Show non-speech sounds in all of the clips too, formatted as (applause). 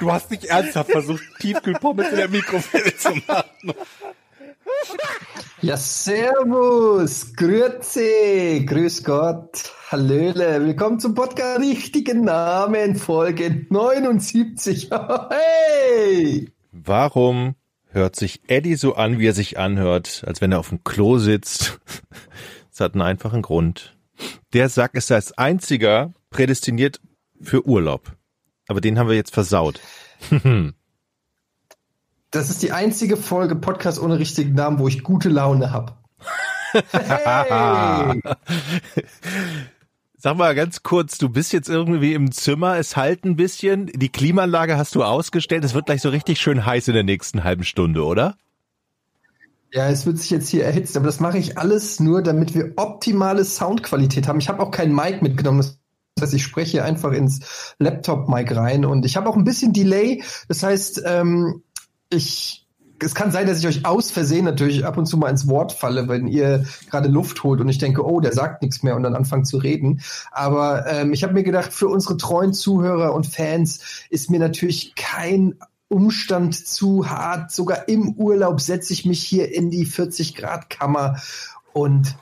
Du hast nicht ernsthaft versucht, Tiefkühlpommes in der Mikrowelle zu machen. Ja, servus, grüezi, grüß Gott, hallöle, willkommen zum Podcast Richtigen Namen, Folge 79. (laughs) Hey! Warum hört sich Eddie so an, wie er sich anhört, als wenn er auf dem Klo sitzt? Das hat einen einfachen Grund. Der Sack ist als einziger prädestiniert für Urlaub. Aber den haben wir jetzt versaut. (laughs) Das ist die einzige Folge Podcast ohne richtigen Namen, wo ich gute Laune habe. Hey! (laughs) Sag mal ganz kurz, du bist jetzt irgendwie im Zimmer, es halt ein bisschen, die Klimaanlage hast du ausgestellt, es wird gleich so richtig schön heiß in der nächsten halben Stunde, oder? Ja, es wird sich jetzt hier erhitzt, aber das mache ich alles nur, damit wir optimale Soundqualität haben. Ich habe auch kein Mic mitgenommen. Das heißt, ich spreche einfach ins Laptop-Mic rein und ich habe auch ein bisschen Delay. Das heißt, ähm, ich es kann sein, dass ich euch aus Versehen natürlich ab und zu mal ins Wort falle, wenn ihr gerade Luft holt und ich denke, oh, der sagt nichts mehr und dann anfangt zu reden. Aber ähm, ich habe mir gedacht, für unsere treuen Zuhörer und Fans ist mir natürlich kein Umstand zu hart. Sogar im Urlaub setze ich mich hier in die 40 Grad Kammer und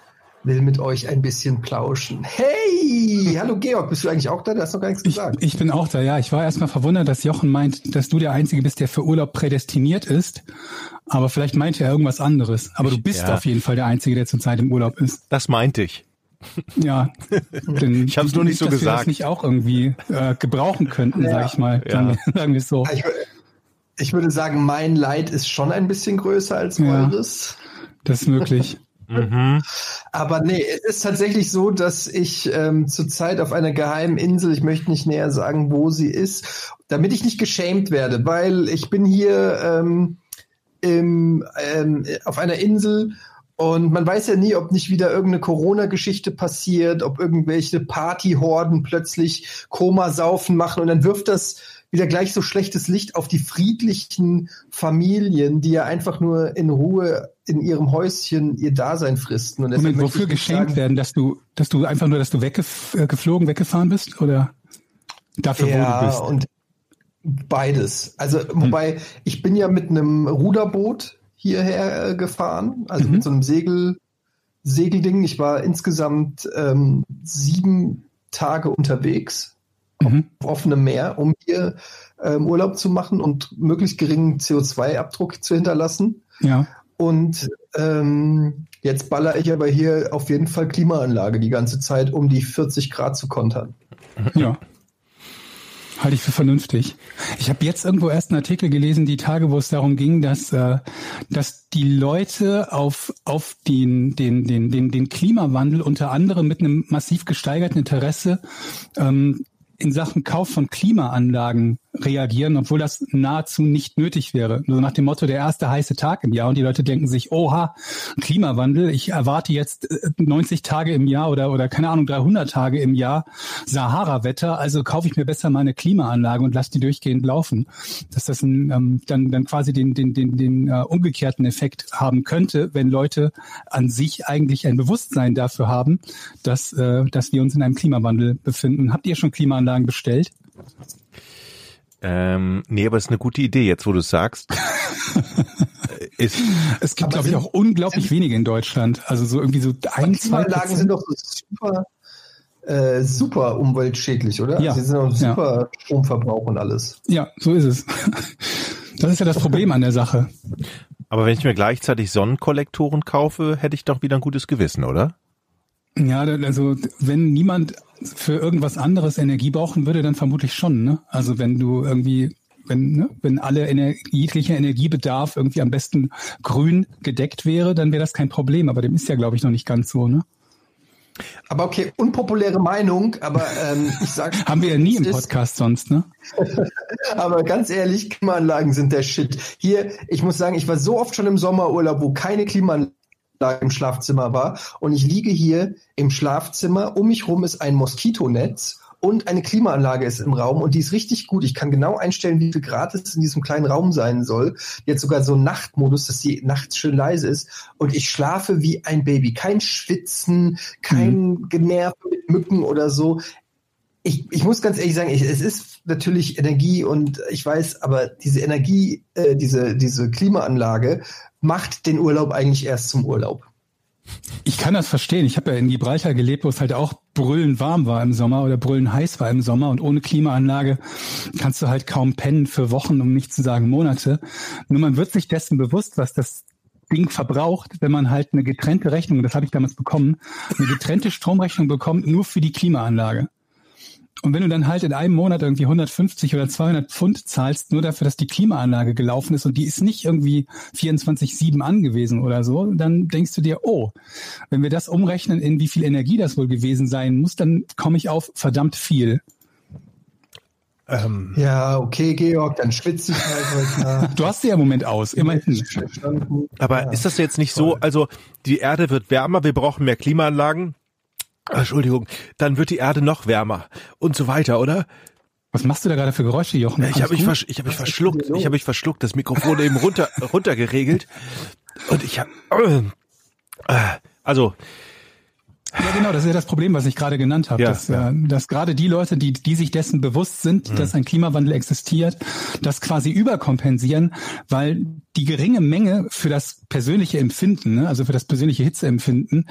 will mit euch ein bisschen plauschen. Hey, hallo Georg, bist du eigentlich auch da? Du hast noch gar nichts Ich, gesagt. ich bin auch da, ja. Ich war erstmal verwundert, dass Jochen meint, dass du der Einzige bist, der für Urlaub prädestiniert ist. Aber vielleicht meinte er irgendwas anderes. Aber du bist Ja. auf jeden Fall der Einzige, der zurzeit im Urlaub ist. Das meinte ich. Ja. (laughs) Denn Ich hab's nur nicht so dass Wir gesagt. das nicht auch irgendwie äh, gebrauchen könnten, Ja. sag ich mal. Ja. Sagen, wir- (laughs) sagen wir es so. Ich, ich würde sagen, mein Leid ist schon ein bisschen größer als Ja. eures. Das ist möglich. Mhm. Aber nee, es ist tatsächlich so, dass ich ähm, zurzeit auf einer geheimen Insel, ich möchte nicht näher sagen, wo sie ist, damit ich nicht geschämt werde, weil ich bin hier ähm, im, ähm, auf einer Insel und man weiß ja nie, ob nicht wieder irgendeine Corona-Geschichte passiert, ob irgendwelche Partyhorden plötzlich Komasaufen machen und dann wirft das wieder gleich so schlechtes Licht auf die friedlichen Familien, die ja einfach nur in Ruhe in ihrem Häuschen ihr Dasein fristen. Und Moment, wofür geschenkt sagen, werden, dass du, dass du einfach nur, dass du weggeflogen, weggefahren bist? Oder dafür, wo du Ja, bist? und beides. Also, wobei, ich bin ja mit einem Ruderboot hierher äh, gefahren, also Mhm. mit so einem Segel, Segelding. Ich war insgesamt ähm, sieben Tage unterwegs Mhm. auf offenem Meer, um hier ähm, Urlaub zu machen und möglichst geringen CO2-Abdruck zu hinterlassen. Ja. Und ähm, jetzt baller ich aber hier auf jeden Fall Klimaanlage die ganze Zeit, um die 40 Grad zu kontern. Ja. Halte ich für vernünftig. Ich habe jetzt irgendwo erst einen Artikel gelesen, die Tage, wo es darum ging, dass, äh, dass die Leute auf, auf den, den, den, den, den Klimawandel unter anderem mit einem massiv gesteigerten Interesse ähm, in Sachen Kauf von Klimaanlagen reagieren, obwohl das nahezu nicht nötig wäre. So nach dem Motto, der erste heiße Tag im Jahr und die Leute denken sich, oha, Klimawandel, ich erwarte jetzt äh, 90 Tage im Jahr oder, oder keine Ahnung, 300 Tage im Jahr Sahara-Wetter, also kaufe ich mir besser meine Klimaanlage und lasse die durchgehend laufen. Dass das ein, ähm, dann, dann quasi den, den, den, den äh, umgekehrten Effekt haben könnte, wenn Leute an sich eigentlich ein Bewusstsein dafür haben, dass, äh, dass wir uns in einem Klimawandel befinden. Habt ihr schon Klimaanlagen bestellt? Ähm, nee, aber es ist eine gute Idee, jetzt wo du es sagst. (laughs) Ist, Es gibt, glaube ich, auch unglaublich wenige in Deutschland. Also so irgendwie so ein, zwei Klimaanlagen sind doch so super, äh, super umweltschädlich, oder? Ja. Sie sind auch Ja. super Stromverbrauch und alles. Ja, so ist es. (laughs) Das ist ja das Problem an der Sache. aber wenn ich mir gleichzeitig Sonnenkollektoren kaufe, hätte ich doch wieder ein gutes Gewissen, oder? Ja, also wenn niemand für irgendwas anderes Energie brauchen würde, dann vermutlich schon. Ne? Also wenn du irgendwie, wenn, ne, wenn alle Ener jeglicher Energiebedarf irgendwie am besten grün gedeckt wäre, dann wäre das kein Problem. Aber dem ist ja, glaube ich, noch nicht ganz so. Ne? Aber okay, unpopuläre Meinung, aber ähm, ich sag. (laughs) Haben wir ja nie im es ist- Podcast sonst, ne? (laughs) Aber ganz ehrlich, Klimaanlagen sind der Shit. Hier, ich muss sagen, ich war so oft schon im Sommerurlaub, wo keine Klimaanlage im Schlafzimmer war. Und ich liege hier im Schlafzimmer. Um mich rum ist ein Moskitonetz und eine Klimaanlage ist im Raum und die ist richtig gut. Ich kann genau einstellen, wie viel Grad es in diesem kleinen Raum sein soll. Jetzt sogar so einen Nachtmodus, dass die nachts schön leise ist. Und ich schlafe wie ein Baby. Kein Schwitzen, kein Generv mit Mücken oder so ich, ich muss ganz ehrlich sagen, ich, es ist natürlich Energie und ich weiß, aber diese Energie, äh, diese, diese Klimaanlage macht den Urlaub eigentlich erst zum Urlaub. Ich kann das verstehen. Ich habe ja in Gibraltar gelebt, wo es halt auch brüllend warm war im Sommer oder brüllend heiß war im Sommer und ohne Klimaanlage kannst du halt kaum pennen für Wochen, um nicht zu sagen Monate. Nur man wird sich dessen bewusst, was das Ding verbraucht, wenn man halt eine getrennte Rechnung, das habe ich damals bekommen, eine getrennte Stromrechnung bekommt, nur für die Klimaanlage. Und wenn du dann halt in einem Monat irgendwie 150 oder 200 Pfund zahlst, nur dafür, dass die Klimaanlage gelaufen ist und die ist nicht irgendwie 24-7 angewiesen oder so, dann denkst du dir, oh, wenn wir das umrechnen, in wie viel Energie das wohl gewesen sein muss, dann komme ich auf verdammt viel. Ähm, Ja, okay, Georg, dann schwitze ich halt heute (laughs) Nacht. Du hast sie ja im Moment aus, immerhin. Aber ist das jetzt nicht so, also die Erde wird wärmer, wir brauchen mehr Klimaanlagen. Entschuldigung, dann wird die Erde noch wärmer und so weiter, oder? Was machst du da gerade für Geräusche, Jochen? Ich habe mich, versch ich hab mich verschluckt. Ich habe mich verschluckt. Das Mikrofon eben runter (laughs) runtergeregelt und ich habe äh, also Ja, genau, das ist ja das Problem, was ich gerade genannt habe, Ja, dass, ja. äh, dass gerade die Leute, die, die sich dessen bewusst sind, Mhm. dass ein Klimawandel existiert, das quasi überkompensieren, weil die geringe Menge für das persönliche Empfinden, ne, also für das persönliche Hitzeempfinden,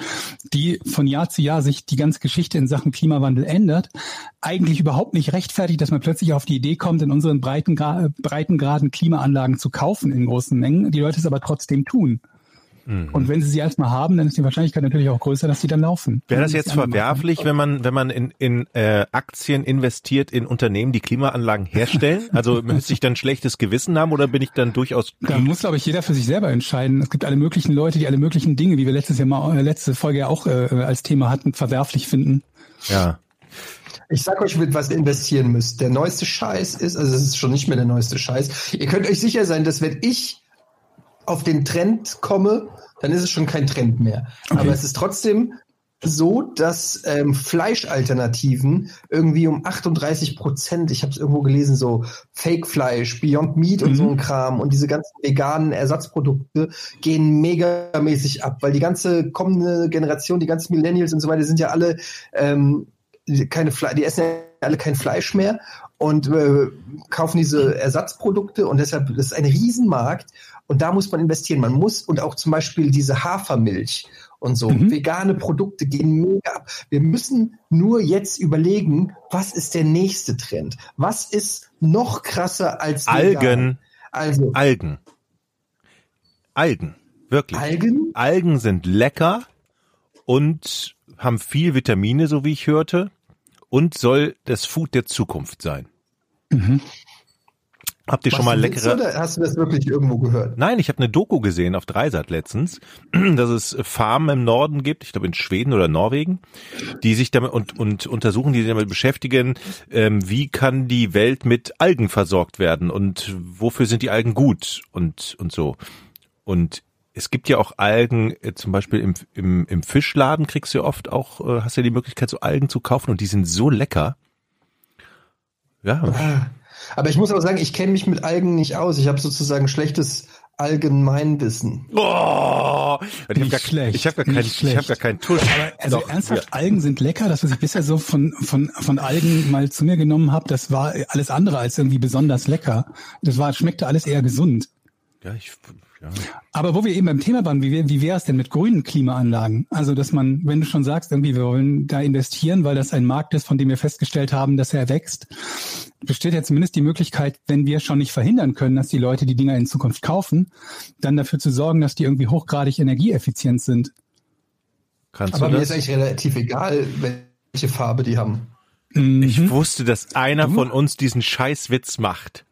die von Jahr zu Jahr sich die ganze Geschichte in Sachen Klimawandel ändert, eigentlich überhaupt nicht rechtfertigt, dass man plötzlich auf die Idee kommt, in unseren Breitengra Breitengraden Klimaanlagen zu kaufen in großen Mengen, die Leute es aber trotzdem tun. Mhm. Und wenn sie sie erstmal haben, dann ist die Wahrscheinlichkeit natürlich auch größer, dass sie dann laufen. Wäre das jetzt machen. verwerflich, wenn man, wenn man in, in äh, Aktien investiert in Unternehmen, die Klimaanlagen herstellen? (laughs) Also müsste ich dann schlechtes Gewissen haben oder bin ich dann durchaus Da muss, glaube ich, jeder für sich selber entscheiden. Es gibt alle möglichen Leute, die alle möglichen Dinge, wie wir letztes Jahr mal, äh, letzte Folge ja auch äh, als Thema hatten, verwerflich finden. ja. Ich sag euch, mit was ihr investieren müsst. Der neueste Scheiß ist, also es ist schon nicht mehr der neueste Scheiß. Ihr könnt euch sicher sein, dass wenn ich auf den Trend komme, dann ist es schon kein Trend mehr. Aber es ist trotzdem so, dass ähm, Fleischalternativen irgendwie um 38 Prozent, ich habe es irgendwo gelesen, so Fake-Fleisch, Beyond Meat und Mhm. so ein Kram und diese ganzen veganen Ersatzprodukte gehen megamäßig ab, weil die ganze kommende Generation, die ganzen Millennials und so weiter sind ja alle ähm, keine Fle die essen ja alle kein Fleisch mehr und äh, kaufen diese Ersatzprodukte und deshalb das ist ein Riesenmarkt und da muss man investieren. Man muss und auch zum Beispiel diese Hafermilch und so Mhm. vegane Produkte gehen mega ab. Wir müssen nur jetzt überlegen, was ist der nächste Trend? Was ist noch krasser als vegan? Algen, Also Algen. Algen. Wirklich. Algen? Algen sind lecker und haben viel Vitamine, so wie ich hörte, und soll das Food der Zukunft sein. Habt ihr schon mal leckere? Oder hast du das wirklich irgendwo gehört? Nein, ich habe eine Doku gesehen auf Dreisat letztens, (clears throat) dass es Farmen im Norden gibt, ich glaube in Schweden oder Norwegen, die sich damit und, und untersuchen, die sich damit beschäftigen, ähm, wie kann die Welt mit Algen versorgt werden und wofür sind die Algen gut und und so. Und es gibt ja auch Algen, äh, zum Beispiel im, im, im Fischladen kriegst du ja oft auch, äh, hast ja die Möglichkeit, so Algen zu kaufen und die sind so lecker. Ja, Ah. Aber ich muss auch sagen, ich kenne mich mit Algen nicht aus. Ich habe sozusagen schlechtes Allgemeinwissen. Oh, ich habe gar, schlecht, ich hab gar, kein, nicht ich hab gar keinen Tusch. Also Doch, ernsthaft, Algen sind lecker. Das, was ich bisher so von, von, von Algen mal zu mir genommen habe, das war alles andere als irgendwie besonders lecker. Das war, schmeckte alles eher gesund. Ja, ich, ja. Aber wo wir eben beim Thema waren, wie, wie wäre es denn mit grünen Klimaanlagen? Also, dass man, wenn du schon sagst, irgendwie, wir wollen da investieren, weil das ein Markt ist, von dem wir festgestellt haben, dass er wächst, besteht ja zumindest die Möglichkeit, wenn wir schon nicht verhindern können, dass die Leute die Dinger in Zukunft kaufen, dann dafür zu sorgen, dass die irgendwie hochgradig energieeffizient sind. Kannst Aber du mir das? ist eigentlich relativ egal, welche Farbe die haben. Ich Mhm. wusste, dass einer von uns diesen Scheißwitz macht.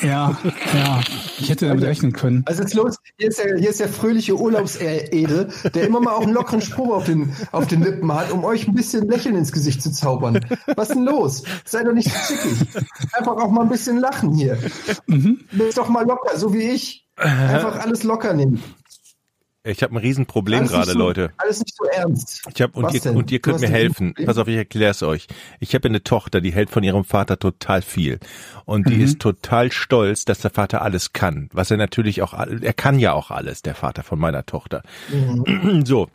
Ja, ja. Ich hätte damit rechnen können. Also jetzt los, hier ist der, hier ist der fröhliche Urlaubsede, der immer mal auch einen lockeren Spruch auf den, auf den Lippen hat, um euch ein bisschen Lächeln ins Gesicht zu zaubern. Was denn los? Sei doch nicht so zickig. Einfach auch mal ein bisschen lachen hier. Mhm. Bist doch mal locker, so wie ich. Einfach alles locker nehmen. Ich habe ein Riesenproblem gerade, so, Leute. Alles nicht so ernst. Ich hab, und, Was ihr, denn? und ihr könnt mir helfen. Problem? Pass auf, ich erkläre es euch. Ich habe eine Tochter, die hält von ihrem Vater total viel. Und Mhm. die ist total stolz, dass der Vater alles kann. Was er natürlich auch, er kann ja auch alles, der Vater von meiner Tochter. Mhm. So.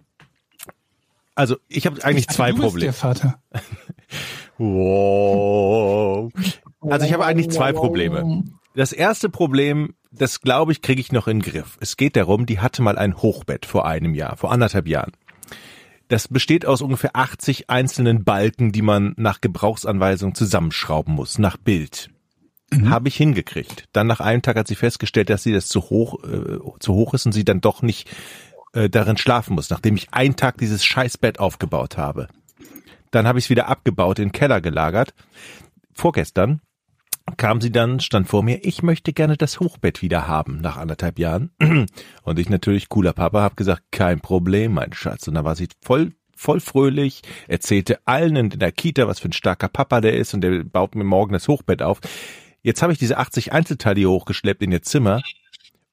Also, ich habe eigentlich Ich zwei du bist Probleme. Der Vater. (laughs) Wow. Also ich habe eigentlich zwei Probleme. Das erste Problem, das glaube ich, kriege ich noch in den Griff. Es geht darum, die hatte mal ein Hochbett vor einem Jahr, vor anderthalb Jahren. Das besteht aus ungefähr 80 einzelnen Balken, die man nach Gebrauchsanweisung zusammenschrauben muss, nach Bild. Habe ich hingekriegt. Dann nach einem Tag hat sie festgestellt, dass sie das zu hoch, äh, zu hoch ist und sie dann doch nicht äh, darin schlafen muss, nachdem ich einen Tag dieses Scheißbett aufgebaut habe. Dann habe ich es wieder abgebaut, in den Keller gelagert. Vorgestern kam sie dann, stand vor mir, ich möchte gerne das Hochbett wieder haben, nach anderthalb Jahren. (clears throat) Und ich natürlich, cooler Papa, habe gesagt, kein Problem, mein Schatz. Und da war sie voll, voll fröhlich, erzählte allen in der Kita, was für ein starker Papa der ist und der baut mir morgen das Hochbett auf. Jetzt habe ich diese 80 Einzelteile hier hochgeschleppt in ihr Zimmer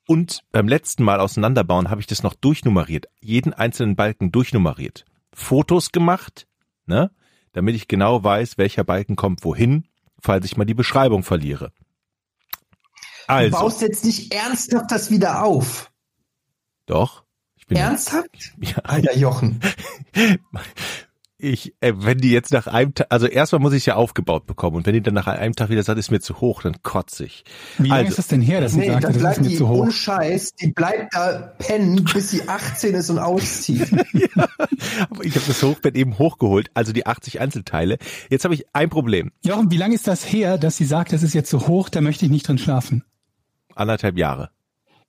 und beim letzten Mal auseinanderbauen habe ich das noch durchnummeriert, jeden einzelnen Balken durchnummeriert. Fotos gemacht, ne, damit ich genau weiß, welcher Balken kommt wohin, falls ich mal die Beschreibung verliere. Du Also, baust jetzt nicht ernsthaft das wieder auf. doch. Ich bin Ernsthaft? Ja, Alter Jochen. (laughs) ich, äh, wenn die jetzt nach einem Tag, also erstmal muss ich es ja aufgebaut bekommen und wenn die dann nach einem Tag wieder sagt, ist mir zu hoch, dann kotze ich. Wie lange Also- ist das denn her, dass sie Nee, sagte, das ist bleibt mir die zu hoch? Scheiß, die bleibt da pennen, bis sie 18 ist und auszieht. (laughs) Aber ich habe das Hochbett eben hochgeholt, also die 80 Einzelteile. Jetzt habe ich ein Problem. Jochen, wie lange ist das her, dass sie sagt, das ist jetzt zu hoch, da möchte ich nicht drin schlafen? Anderthalb Jahre.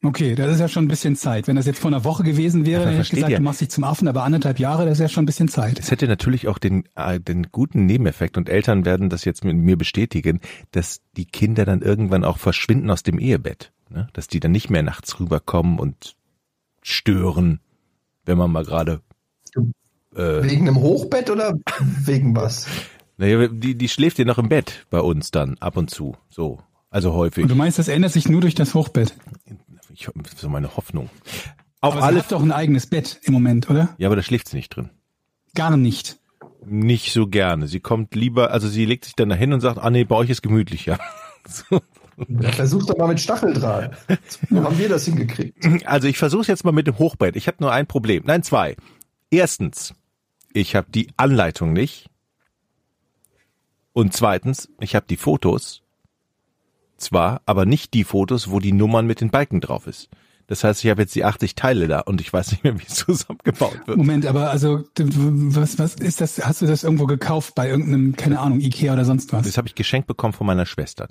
Okay, das ist ja schon ein bisschen Zeit. Wenn das jetzt vor einer Woche gewesen wäre, hätte ich gesagt, ihr? du machst dich zum Affen, aber anderthalb Jahre, das ist ja schon ein bisschen Zeit. Es hätte natürlich auch den, äh, den guten Nebeneffekt, und Eltern werden das jetzt mit mir bestätigen, dass die Kinder dann irgendwann auch verschwinden aus dem Ehebett. Ne? Dass die dann nicht mehr nachts rüberkommen und stören, wenn man mal gerade. Äh, Wegen einem Hochbett oder wegen was? naja, die, die schläft ja noch im Bett bei uns dann ab und zu. So. Also häufig. Und du meinst, das ändert sich nur durch das Hochbett? Ich, so meine Hoffnung. Auf Aber sie alle. hat doch ein eigenes Bett im Moment, oder? Ja, aber da schläft sie nicht drin. Gar nicht. Nicht so gerne. Sie kommt lieber, also sie legt sich dann dahin und sagt, ah nee, bei euch ist gemütlicher. (laughs) So. Ja, versuch doch mal mit Stacheldraht. So haben wir das hingekriegt. Also ich versuche jetzt mal mit dem Hochbett. Ich habe nur ein Problem. Nein, zwei. Erstens, ich habe die Anleitung nicht. Und zweitens, ich habe die Fotos. Zwar, aber nicht die Fotos, wo die Nummern mit den Balken drauf ist. Das heißt, ich habe jetzt die 80 Teile da und ich weiß nicht mehr, wie es (laughs) zusammengebaut wird. Moment, aber also was was ist das? Hast du das irgendwo gekauft bei irgendeinem keine Ahnung Ikea oder sonst was? Das habe ich geschenkt bekommen von meiner Schwester.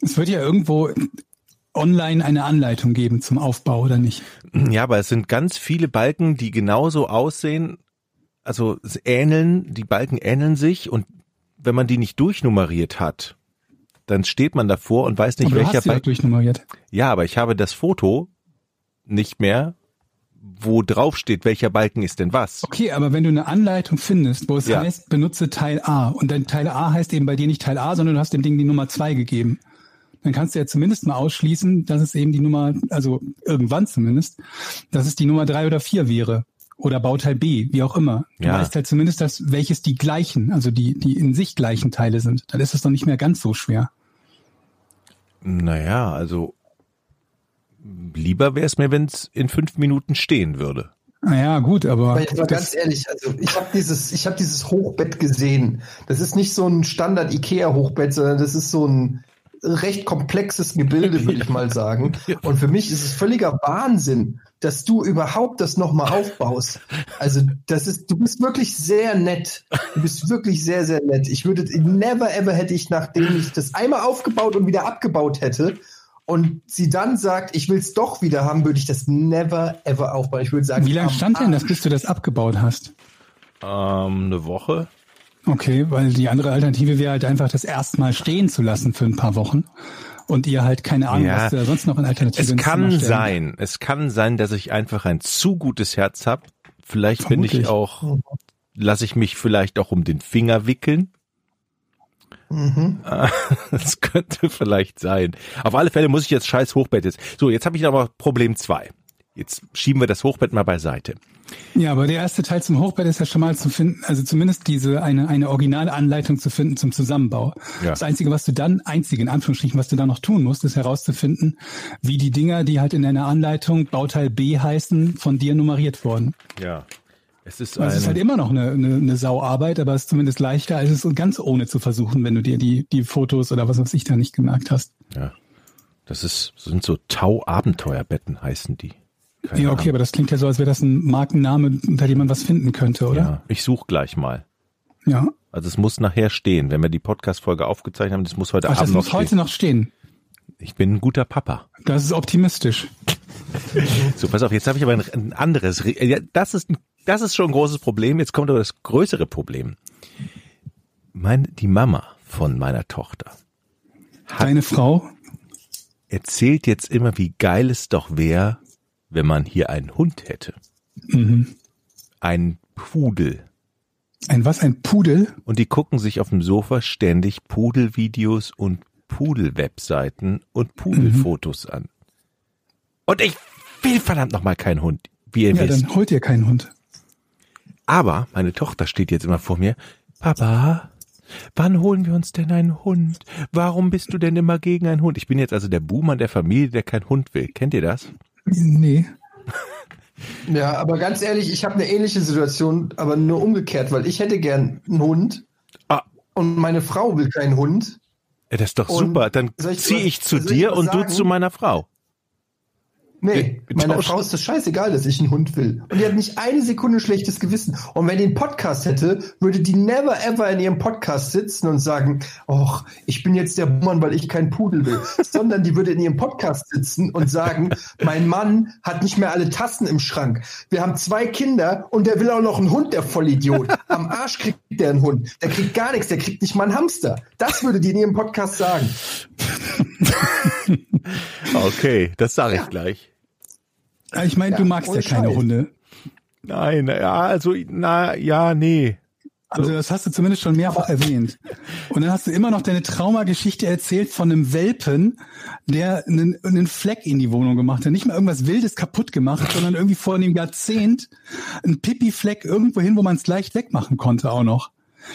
Es wird ja irgendwo online eine Anleitung geben zum Aufbau oder nicht? Ja, aber es sind ganz viele Balken, die genauso aussehen. Also es ähneln, die Balken ähneln sich und wenn man die nicht durchnummeriert hat, dann steht man davor und weiß nicht, aber du welcher hast Balken. durchnummeriert. Ja, aber ich habe das Foto nicht mehr, wo drauf steht, welcher Balken ist denn was. Okay, aber wenn du eine Anleitung findest, wo es Ja. heißt, benutze Teil A und dann Teil A heißt eben bei dir nicht Teil A, sondern du hast dem Ding die Nummer zwei gegeben, dann kannst du ja zumindest mal ausschließen, dass es eben die Nummer, also irgendwann zumindest, dass es die Nummer drei oder vier wäre. Oder Bauteil B, wie auch immer. Du Ja. weißt halt zumindest, dass welches die gleichen, also die, die in sich gleichen Teile sind. Dann ist es doch nicht mehr ganz so schwer. Naja, also lieber wäre es mir, wenn es in fünf Minuten stehen würde. Naja, gut, aber Aber jetzt mal ganz ehrlich, also ich habe dieses, ich habe dieses Hochbett gesehen. Das ist nicht so ein Standard Ikea Hochbett, sondern das ist so ein recht komplexes Gebilde, würde ich mal sagen. (laughs) Und für mich ist es völliger Wahnsinn, dass du überhaupt das nochmal aufbaust. Also das ist, du bist wirklich sehr nett. Du bist wirklich sehr, sehr nett. Ich würde, never ever hätte ich, nachdem ich das einmal aufgebaut und wieder abgebaut hätte, und sie dann sagt, ich will es doch wieder haben, würde ich das never ever aufbauen. Ich würde sagen, wie lange stand denn das, bis du das abgebaut hast? Ähm, eine Woche. Okay, weil die andere Alternative wäre halt einfach, das erstmal stehen zu lassen für ein paar Wochen und ihr halt keine Ahnung, Ja. was da sonst noch in Alternativen Es kann sein, es kann sein, dass ich einfach ein zu gutes Herz habe. Vielleicht bin ich Vermutlich. auch, lasse ich mich vielleicht auch um den Finger wickeln. Mhm. (laughs) Das könnte vielleicht sein. Auf alle Fälle muss ich jetzt scheiß Hochbett jetzt. So, jetzt habe ich aber Problem zwei. Jetzt schieben wir das Hochbett mal beiseite. Ja, aber der erste Teil zum Hochbett ist ja schon mal zu finden, also zumindest diese eine, eine originale Anleitung zu finden zum Zusammenbau. Ja. Das Einzige, was du dann, einzige in Anführungsstrichen, was du dann noch tun musst, ist herauszufinden, wie die Dinger, die halt in deiner Anleitung Bauteil B heißen, von dir nummeriert wurden. Ja. Es ist Also es ist halt immer noch eine, eine, eine Sauarbeit, aber es ist zumindest leichter, als es ganz ohne zu versuchen, wenn du dir die, die Fotos oder was weiß ich da nicht gemerkt hast. ja. Das ist, das sind so Tau-Abenteuerbetten heißen die. Keine ja, okay, Ahnung. aber das klingt ja so, als wäre das ein Markenname, unter dem man was finden könnte, oder? Ja, ich suche gleich mal. Ja. Also es muss nachher stehen, wenn wir die Podcast-Folge aufgezeichnet haben, das muss heute Ach, das Abend noch muss heute stehen. noch stehen. Ich bin ein guter Papa. Das ist optimistisch. So, pass auf, jetzt habe ich aber ein, ein anderes. Das ist, das ist schon ein großes Problem. Jetzt kommt aber das größere Problem. Mein, die Mama von meiner Tochter Deine Frau, erzählt jetzt immer, wie geil es doch wäre, wenn man hier einen Hund hätte. mhm. Ein Pudel. ein was, ein Pudel? Und die gucken sich auf dem Sofa ständig Pudelvideos und Pudel-Webseiten und Pudelfotos an. Und ich will verdammt nochmal keinen Hund, wie ihr Ja, wisst. dann holt ihr keinen Hund. Aber meine Tochter steht jetzt immer vor mir. Papa, wann holen wir uns denn einen Hund? Warum bist du denn immer gegen einen Hund? Ich bin jetzt also der Buhmann der Familie, der keinen Hund will. Kennt ihr das? Nee. Ja, aber ganz ehrlich, ich habe eine ähnliche Situation, aber nur umgekehrt, weil ich hätte gern einen Hund Ah. und meine Frau will keinen Hund. Ja, Das ist doch Und super. Dann ziehe ich zu dir und du sagen? zu meiner Frau. Nee, meiner. Frau ist das scheißegal, dass ich einen Hund will. Und die hat nicht eine Sekunde schlechtes Gewissen. Und wenn die einen Podcast hätte, würde die never ever in ihrem Podcast sitzen und sagen, ach, ich bin jetzt der Mann, weil ich keinen Pudel will. (laughs) Sondern die würde in ihrem Podcast sitzen und sagen, mein Mann hat nicht mehr alle Tassen im Schrank. Wir haben zwei Kinder und der will auch noch einen Hund, der Vollidiot. Am Arsch kriegt der einen Hund. Der kriegt gar nichts, der kriegt nicht mal einen Hamster. Das würde die in ihrem Podcast sagen. (laughs) (laughs) Okay, das sage ich gleich. Ah, Ich meine, du Ja, magst ja keine Scheiß. Hunde. Nein, ja, also, na, ja, nee. Also das hast du zumindest schon mehrfach erwähnt. Und dann hast du immer noch deine Traumageschichte erzählt von einem Welpen, der einen, einen Fleck in die Wohnung gemacht hat. Nicht mal irgendwas Wildes kaputt gemacht, sondern irgendwie vor einem Jahrzehnt ein Pipi-Fleck irgendwo hin, wo man es leicht wegmachen konnte auch noch.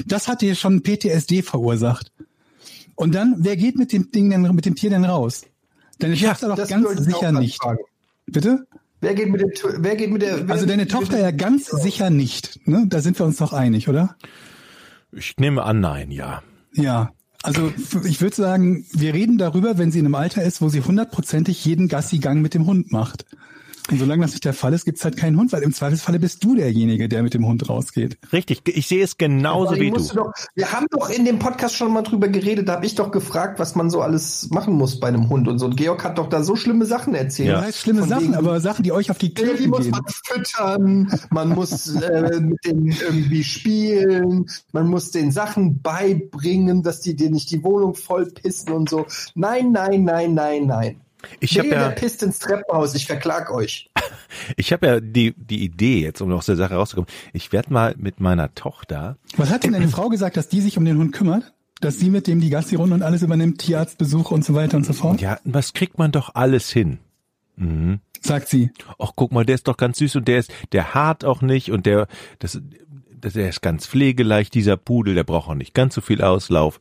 Das hat dir schon PTSD verursacht. Und dann, wer geht mit dem Ding denn, mit dem Tier denn raus? Deine Tochter doch Das ganz sicher nicht. fragen. Bitte? Wer geht mit der, wer geht mit der, wer Also deine Tochter ja ganz sicher nicht. Ne? Da sind wir uns doch einig, oder? Ich nehme an, nein, ja. Ja, also ich würde sagen, wir reden darüber, wenn sie in einem Alter ist, wo sie hundertprozentig jeden Gassi-Gang mit dem Hund macht. Und solange das nicht der Fall ist, gibt's halt keinen Hund, weil im Zweifelsfalle bist du derjenige, der mit dem Hund rausgeht. Richtig, ich sehe es genauso Aber wie du. Doch, wir haben doch in dem Podcast schon mal drüber geredet, da habe ich doch gefragt, was man so alles machen muss bei einem Hund und so. Und Georg hat doch da so schlimme Sachen erzählt. Ja. Heißt schlimme Sachen, wegen- aber Sachen, die euch auf die Klöten muss gehen. man füttern, man muss äh, mit denen irgendwie spielen, man muss den Sachen beibringen, dass die dir nicht die Wohnung voll pissen und so. Nein, nein, nein, nein, nein. Ich habe ja, pisst ins Treppenhaus, ich verklag euch. (laughs) ich habe ja die die Idee jetzt, um aus der Sache rauszukommen. Ich werde mal mit meiner Tochter. Was hat denn deine Frau gesagt, dass die sich um den Hund kümmert? Dass sie mit dem die Gassi-Runde und alles übernimmt, Tierarztbesuch und so weiter und so fort? Ja, was kriegt man doch alles hin? Mhm. Sagt sie. Ach, guck mal, der ist doch ganz süß und der ist, der hart auch nicht und der, das, das, der ist ganz pflegeleicht, dieser Pudel, der braucht auch nicht ganz so viel Auslauf.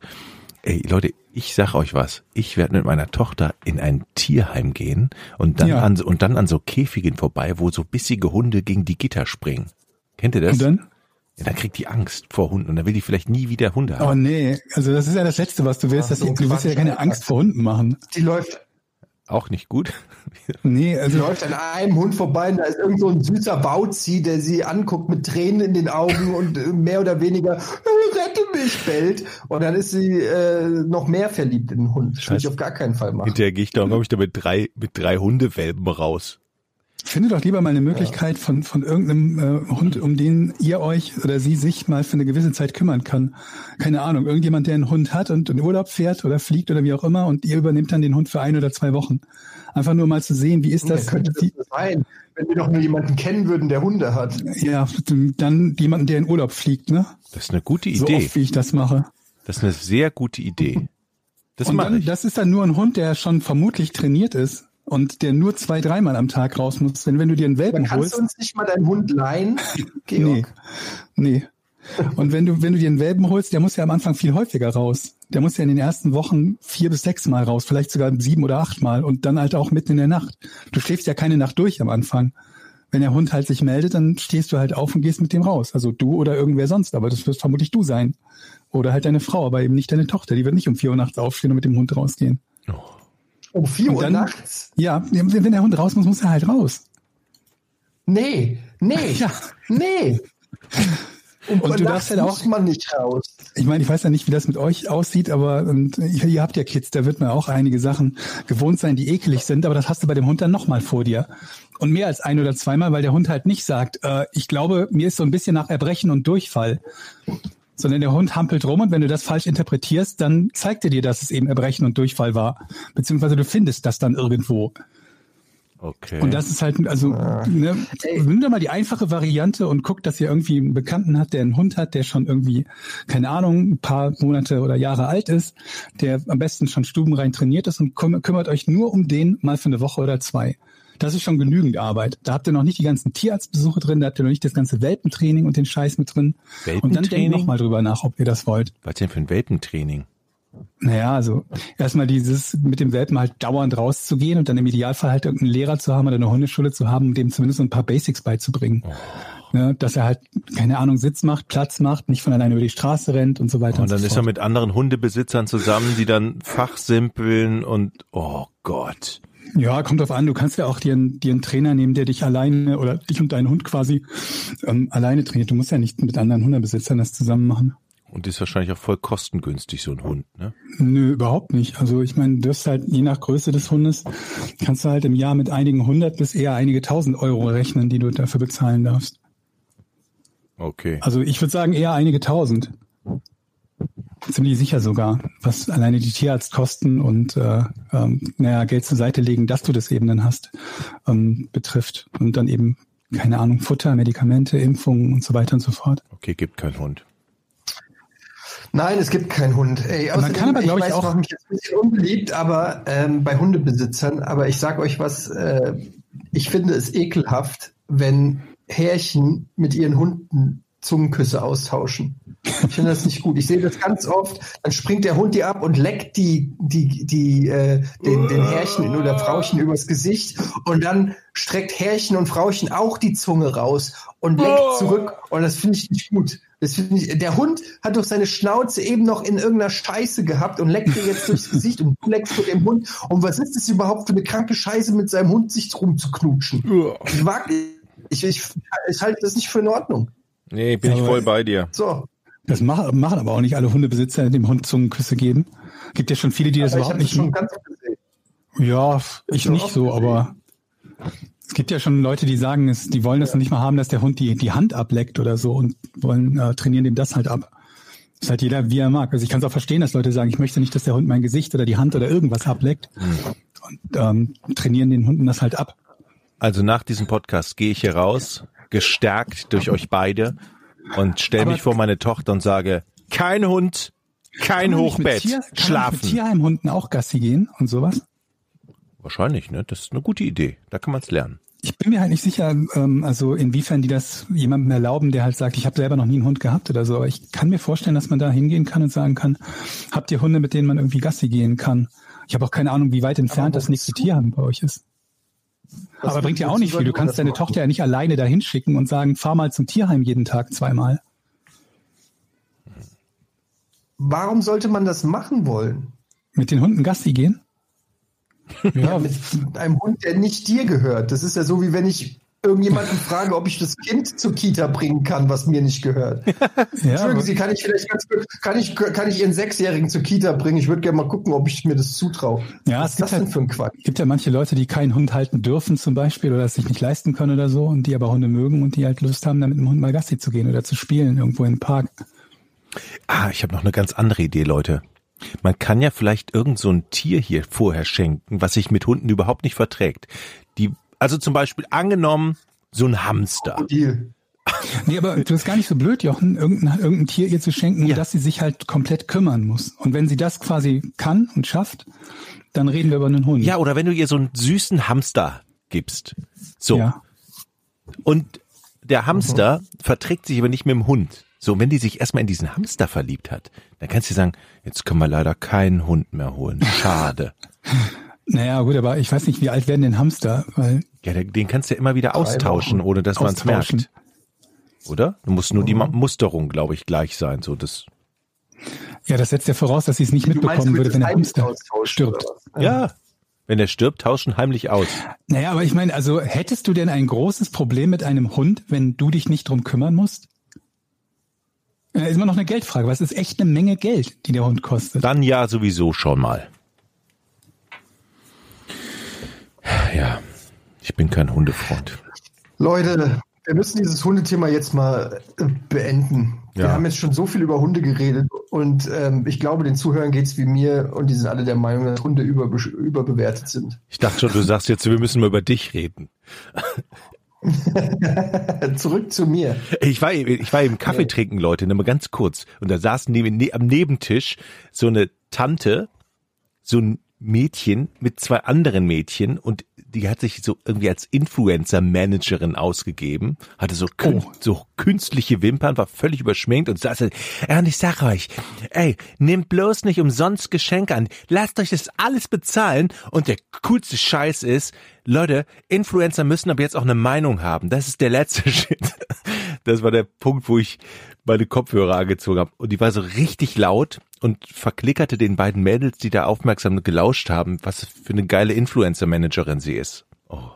Ey, Leute, ich sag euch was. Ich werde mit meiner Tochter in ein Tierheim gehen und dann Ja. an, und dann an so Käfigen vorbei, wo so bissige Hunde gegen die Gitter springen. Kennt ihr das? Und dann? Ja, dann kriegt die Angst vor Hunden und dann will die vielleicht nie wieder Hunde Oh haben. nee, also das ist ja das Letzte, was du willst. Ach, Dass so die, du willst ja keine. Angst vor Hunden machen. Die läuft, Auch nicht gut. (laughs) Nee, also läuft an einem Hund vorbei und da ist irgend so ein süßer Bauzi, der sie anguckt mit Tränen in den Augen und äh, mehr oder weniger "Äh, rette mich bellt. Und dann ist sie äh, noch mehr verliebt in den Hund. Das würde ich auf gar keinen Fall machen. Hinterher gehe ich da, glaube ich, da mit drei, mit drei Hundewelpen raus. Findet doch lieber mal eine Möglichkeit von, von irgendeinem äh, Hund, um den ihr euch oder sie sich mal für eine gewisse Zeit kümmern kann. Keine Ahnung, irgendjemand, der einen Hund hat und in Urlaub fährt oder fliegt oder wie auch immer und ihr übernimmt dann den Hund für ein oder zwei Wochen. Einfach nur mal zu sehen, wie ist das? Wer könnte das die, so sein, wenn wir doch nur jemanden kennen würden, der Hunde hat. ja, dann jemanden, der in Urlaub fliegt, ne? Das ist eine gute So Idee. oft, wie ich das mache. Das ist eine sehr gute Idee. Das und dann, ich. das ist dann nur ein Hund, der schon vermutlich trainiert ist und der nur zwei, dreimal am Tag raus muss. Wenn, wenn du dir einen Welpen kannst holst. du uns nicht mal deinen Hund leihen, (laughs) Georg? Nee. Und wenn du, wenn du dir einen Welpen holst, der muss ja am Anfang viel häufiger raus. Der muss ja in den ersten Wochen vier bis sechs Mal raus, vielleicht sogar sieben oder acht Mal und dann halt auch mitten in der Nacht. Du schläfst ja keine Nacht durch am Anfang. Wenn der Hund halt sich meldet, dann stehst du halt auf und gehst mit dem raus. Also du oder irgendwer sonst, aber das wirst vermutlich du sein. Oder halt deine Frau, aber eben nicht deine Tochter. Die wird nicht um vier Uhr nachts aufstehen und mit dem Hund rausgehen. Um vier Und Uhr dann- nachts? Ja, wenn der Hund raus muss, muss er halt raus. Nee, nee, Ja. nee. Um Und du darfst halt auch- man nicht raus. Ich meine, ich weiß ja nicht, wie das mit euch aussieht, aber und ihr, ihr habt ja Kids, da wird man auch einige Sachen gewohnt sein, die ekelig sind, aber das hast du bei dem Hund dann nochmal vor dir. Und mehr als ein oder zweimal, weil der Hund halt nicht sagt, äh, ich glaube, mir ist so ein bisschen nach Erbrechen und Durchfall. Sondern der Hund hampelt rum und wenn du das falsch interpretierst, dann zeigt er dir, dass es eben Erbrechen und Durchfall war. Beziehungsweise du findest das dann irgendwo. Okay. Und das ist halt, also, ne, nimm doch mal die einfache Variante und guck, dass ihr irgendwie einen Bekannten hat, der einen Hund hat, der schon irgendwie, keine Ahnung, ein paar Monate oder Jahre alt ist, der am besten schon stubenrein trainiert ist und küm kümmert euch nur um den mal für eine Woche oder zwei. Das ist schon genügend Arbeit. Da habt ihr noch nicht die ganzen Tierarztbesuche drin, da habt ihr noch nicht das ganze Welpentraining und den Scheiß mit drin. Und dann denkt Welpentraining? noch mal drüber nach, ob ihr das wollt. Was denn für ein Welpentraining? Naja, also erstmal dieses mit dem Welpen halt dauernd rauszugehen und dann im Idealfall halt irgendeinen Lehrer zu haben oder eine Hundeschule zu haben, um dem zumindest so ein paar Basics beizubringen. Ne, dass er halt, keine Ahnung, Sitz macht, Platz macht, nicht von alleine über die Straße rennt und so weiter Und dann so ist er fort. mit anderen Hundebesitzern zusammen, die dann fachsimpeln und oh Gott. Ja, kommt drauf an. Du kannst ja auch dir einen, dir einen Trainer nehmen, der dich alleine oder dich und deinen Hund quasi ähm, alleine trainiert. Du musst ja nicht mit anderen Hundebesitzern das zusammen machen. Und ist wahrscheinlich auch voll kostengünstig, so ein Hund, ne? Nö, überhaupt nicht. Also ich meine, du hast halt je nach Größe des Hundes, kannst du halt im Jahr mit einigen hundert bis eher einige tausend Euro rechnen, die du dafür bezahlen darfst. Okay. Also ich würde sagen eher einige tausend. Ziemlich sicher sogar, was alleine die Tierarztkosten und äh, ähm, naja, Geld zur Seite legen, dass du das eben dann hast, ähm, betrifft. Und dann eben, keine Ahnung, Futter, Medikamente, Impfungen und so weiter und so fort. Okay, gibt kein Hund. Nein, es gibt keinen Hund. Ey, Man außerdem, kann aber, glaub ich, weiß, auch- mache mich jetzt ein bisschen unbeliebt, aber ähm, bei Hundebesitzern, aber ich sag euch was, äh, ich finde es ekelhaft, wenn Härchen mit ihren Hunden Zungenküsse austauschen. Ich finde das nicht gut. Ich sehe das ganz oft. Dann springt der Hund dir ab und leckt die, die, die, äh, den, den Härchen oder Frauchen übers Gesicht und dann streckt Härchen und Frauchen auch die Zunge raus und leckt zurück. Und das finde ich nicht gut. Das finde ich, der Hund hat doch seine Schnauze eben noch in irgendeiner Scheiße gehabt und leckt dir jetzt durchs Gesicht und du leckst mit dem Hund. Und was ist das überhaupt für eine kranke Scheiße, mit seinem Hund sich rumzuknutschen? Ich wag, ich, ich, ich halte das nicht für in Ordnung. Nee, bin ich voll bei dir. So. Das machen, machen aber auch nicht alle Hundebesitzer, dem Hund Zungenküsse geben. Gibt ja schon viele, die das Aber überhaupt nicht. Ja, ich nicht so, gesehen. aber es gibt ja schon Leute, die sagen, es, die wollen das noch nicht mal haben, dass der Hund die, die Hand ableckt oder so und wollen äh, trainieren dem das halt ab. Ist halt jeder, wie er mag. Also ich kann es auch verstehen, dass Leute sagen, ich möchte nicht, dass der Hund mein Gesicht oder die Hand oder irgendwas ableckt und ähm, trainieren den Hunden das halt ab. Also nach diesem Podcast gehe ich hier raus, gestärkt durch euch beide und stelle mich vor meine Tochter und sage, kein Hund, kein Kann man nicht mit Hochbett, Tier- Kann man nicht mit schlafen. Tierheimhunden auch Gassi gehen und sowas? Wahrscheinlich, ne? Das ist eine gute Idee. Da kann man es lernen. Ich bin mir halt nicht sicher, ähm, also inwiefern die das jemandem erlauben, der halt sagt, ich habe selber noch nie einen Hund gehabt oder so. Aber ich kann mir vorstellen, dass man da hingehen kann und sagen kann, habt ihr Hunde, mit denen man irgendwie Gassi gehen kann? Ich habe auch keine Ahnung, wie weit entfernt das nächste Tierheim bei euch ist. Was Aber bringt ja auch nicht viel. Du kannst deine machen? Tochter ja nicht alleine dahin schicken und sagen, fahr mal zum Tierheim jeden Tag zweimal. Warum sollte man das machen wollen? Mit den Hunden Gassi gehen? Ja, Mit einem Hund, der nicht dir gehört. Das ist ja so, wie wenn ich irgendjemanden frage, ob ich das Kind zur Kita bringen kann, was mir nicht gehört. (laughs) Ja, Entschuldigen Sie, kann ich vielleicht ganz kurz, kann ich, kann ich Ihren Sechsjährigen zur Kita bringen? Ich würde gerne mal gucken, ob ich mir das zutraue. Ja, was es ist das gibt denn halt- für ein Quatsch? gibt ja manche Leute, die keinen Hund halten dürfen zum Beispiel oder es sich nicht leisten können oder so und die aber Hunde mögen und die halt Lust haben, da mit dem Hund mal Gassi zu gehen oder zu spielen irgendwo im Park. Ah, ich habe noch eine ganz andere Idee, Leute. Man kann ja vielleicht irgend so ein Tier hier vorher schenken, was sich mit Hunden überhaupt nicht verträgt. Die, also zum Beispiel angenommen, so ein Hamster. Deal. Nee, aber du ist gar nicht so blöd, Jochen, irgendein, irgendein Tier ihr zu schenken, Ja. dass sie sich halt komplett kümmern muss. Und wenn sie das quasi kann und schafft, dann reden wir über einen Hund. Ja, oder wenn du ihr so einen süßen Hamster gibst. So. Ja. Und der Hamster verträgt sich aber nicht mit dem Hund. So, und wenn die sich erstmal in diesen Hamster verliebt hat, dann kannst du sagen, jetzt können wir leider keinen Hund mehr holen. Schade. (laughs) Naja, gut, aber ich weiß nicht, wie alt werden denn Hamster, weil Ja, den kannst du ja immer wieder austauschen, Wochen. ohne dass man es merkt. Oder? Du musst nur die Ma- Musterung, glaube ich, gleich sein. So, das, ja, das setzt ja voraus, dass sie es nicht Du mitbekommen würde, wenn der Hamster stirbt. ja. Wenn er stirbt, tauschen heimlich aus. Naja, aber ich meine, also hättest du denn ein großes Problem mit einem Hund, wenn du dich nicht drum kümmern musst? Ja, ist immer noch eine Geldfrage, weil es ist echt eine Menge Geld, die der Hund kostet. Dann ja sowieso schon mal. Ich bin kein Hundefreund. Leute, wir müssen dieses Hundethema jetzt mal äh, beenden. Wir Ja. haben jetzt schon so viel über Hunde geredet und ähm, ich glaube, den Zuhörern geht's wie mir und die sind alle der Meinung, dass Hunde überbe überbewertet sind. Ich dachte schon, du sagst jetzt, wir müssen mal über dich reden. (laughs) Zurück zu mir. Ich war, eben- ich war eben Kaffee trinken, Leute, nur mal ganz kurz. Und da saß neben, ne, am Nebentisch so eine Tante, so ein Mädchen mit zwei anderen Mädchen und die hat sich so irgendwie als Influencer-Managerin ausgegeben, hatte so, kün so künstliche Wimpern, war völlig überschminkt und saß, ja, und ich sag euch, ey, nehmt bloß nicht umsonst Geschenke an, lasst euch das alles bezahlen und der coolste Scheiß ist, Leute, Influencer müssen aber jetzt auch eine Meinung haben, das ist der letzte (laughs) Shit. Das war der Punkt, wo ich meine Kopfhörer angezogen habe. Und die war so richtig laut und verklickerte den beiden Mädels, die da aufmerksam gelauscht haben, was für eine geile Influencer-Managerin sie ist. Oh.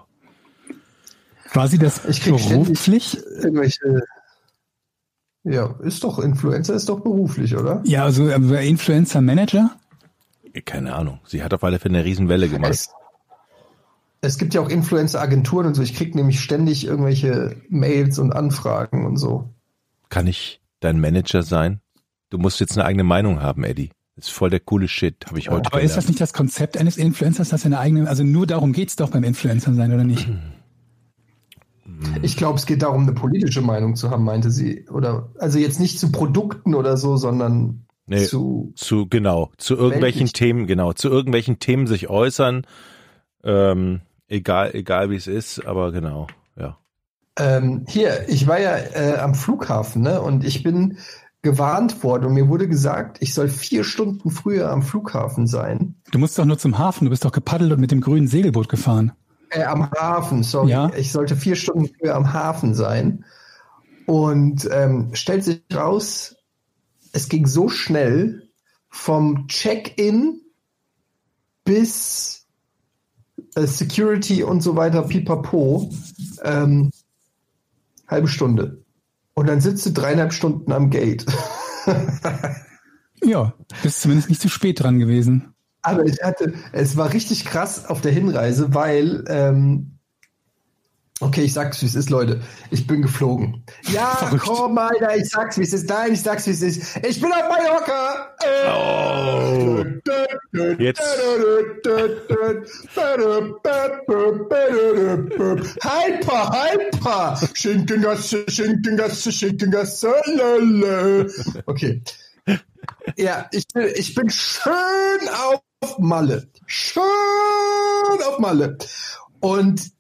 War sie das Ich beruflich? irgendwelche. Ja, ist doch Influencer, ist doch beruflich, oder? Ja, also äh, Influencer Manager? Keine Ahnung. Sie hat auf alle Fälle eine Riesenwelle gemacht. Es, es gibt ja auch Influencer-Agenturen und so. Ich krieg nämlich ständig irgendwelche Mails und Anfragen und so. Kann ich dein Manager sein? Du musst jetzt eine eigene Meinung haben, Eddie. Das ist voll der coole Shit, habe ich heute Aber ist das gelernt. nicht das Konzept eines Influencers, dass er eine eigene, also nur darum geht's doch beim Influencer sein, oder nicht? (clears throat) Ich glaube, es geht darum, eine politische Meinung zu haben, meinte sie. Oder also jetzt nicht zu Produkten oder so, sondern Nee. zu. Zu, genau, zu irgendwelchen Weltlich. Themen, genau, zu irgendwelchen Themen sich äußern. Ähm, egal, egal wie es ist, aber genau, ja. Ähm, hier, ich war ja äh, am Flughafen, ne? Und ich bin gewarnt worden und mir wurde gesagt, ich soll vier Stunden früher am Flughafen sein. Du musst doch nur zum Hafen, du bist doch gepaddelt und mit dem grünen Segelboot gefahren. Äh, am Hafen, sorry. Ja. Ich sollte vier Stunden früher am Hafen sein. Und ähm, stellt sich raus, es ging so schnell vom Check-in bis äh, Security und so weiter, pipapo, ähm, halbe Stunde. Und dann sitzt du dreieinhalb Stunden am Gate. Ja, bist zumindest nicht zu spät dran gewesen. Aber ich hatte, es war richtig krass auf der Hinreise, weil, ähm, okay, ich sag's, wie es ist, Leute. Ich bin geflogen. Ja, Verrückt. komm, Alter, ich sag's, wie es ist. Nein, ich sag's, wie es ist. Ich bin auf Mallorca. Oh. Jetzt. Hyper, hyper. Schinkengasse, Schinkengasse, Schinkengasse. lala. Okay. Ja, ich ich bin schön auf Malle. Schön auf Malle. Und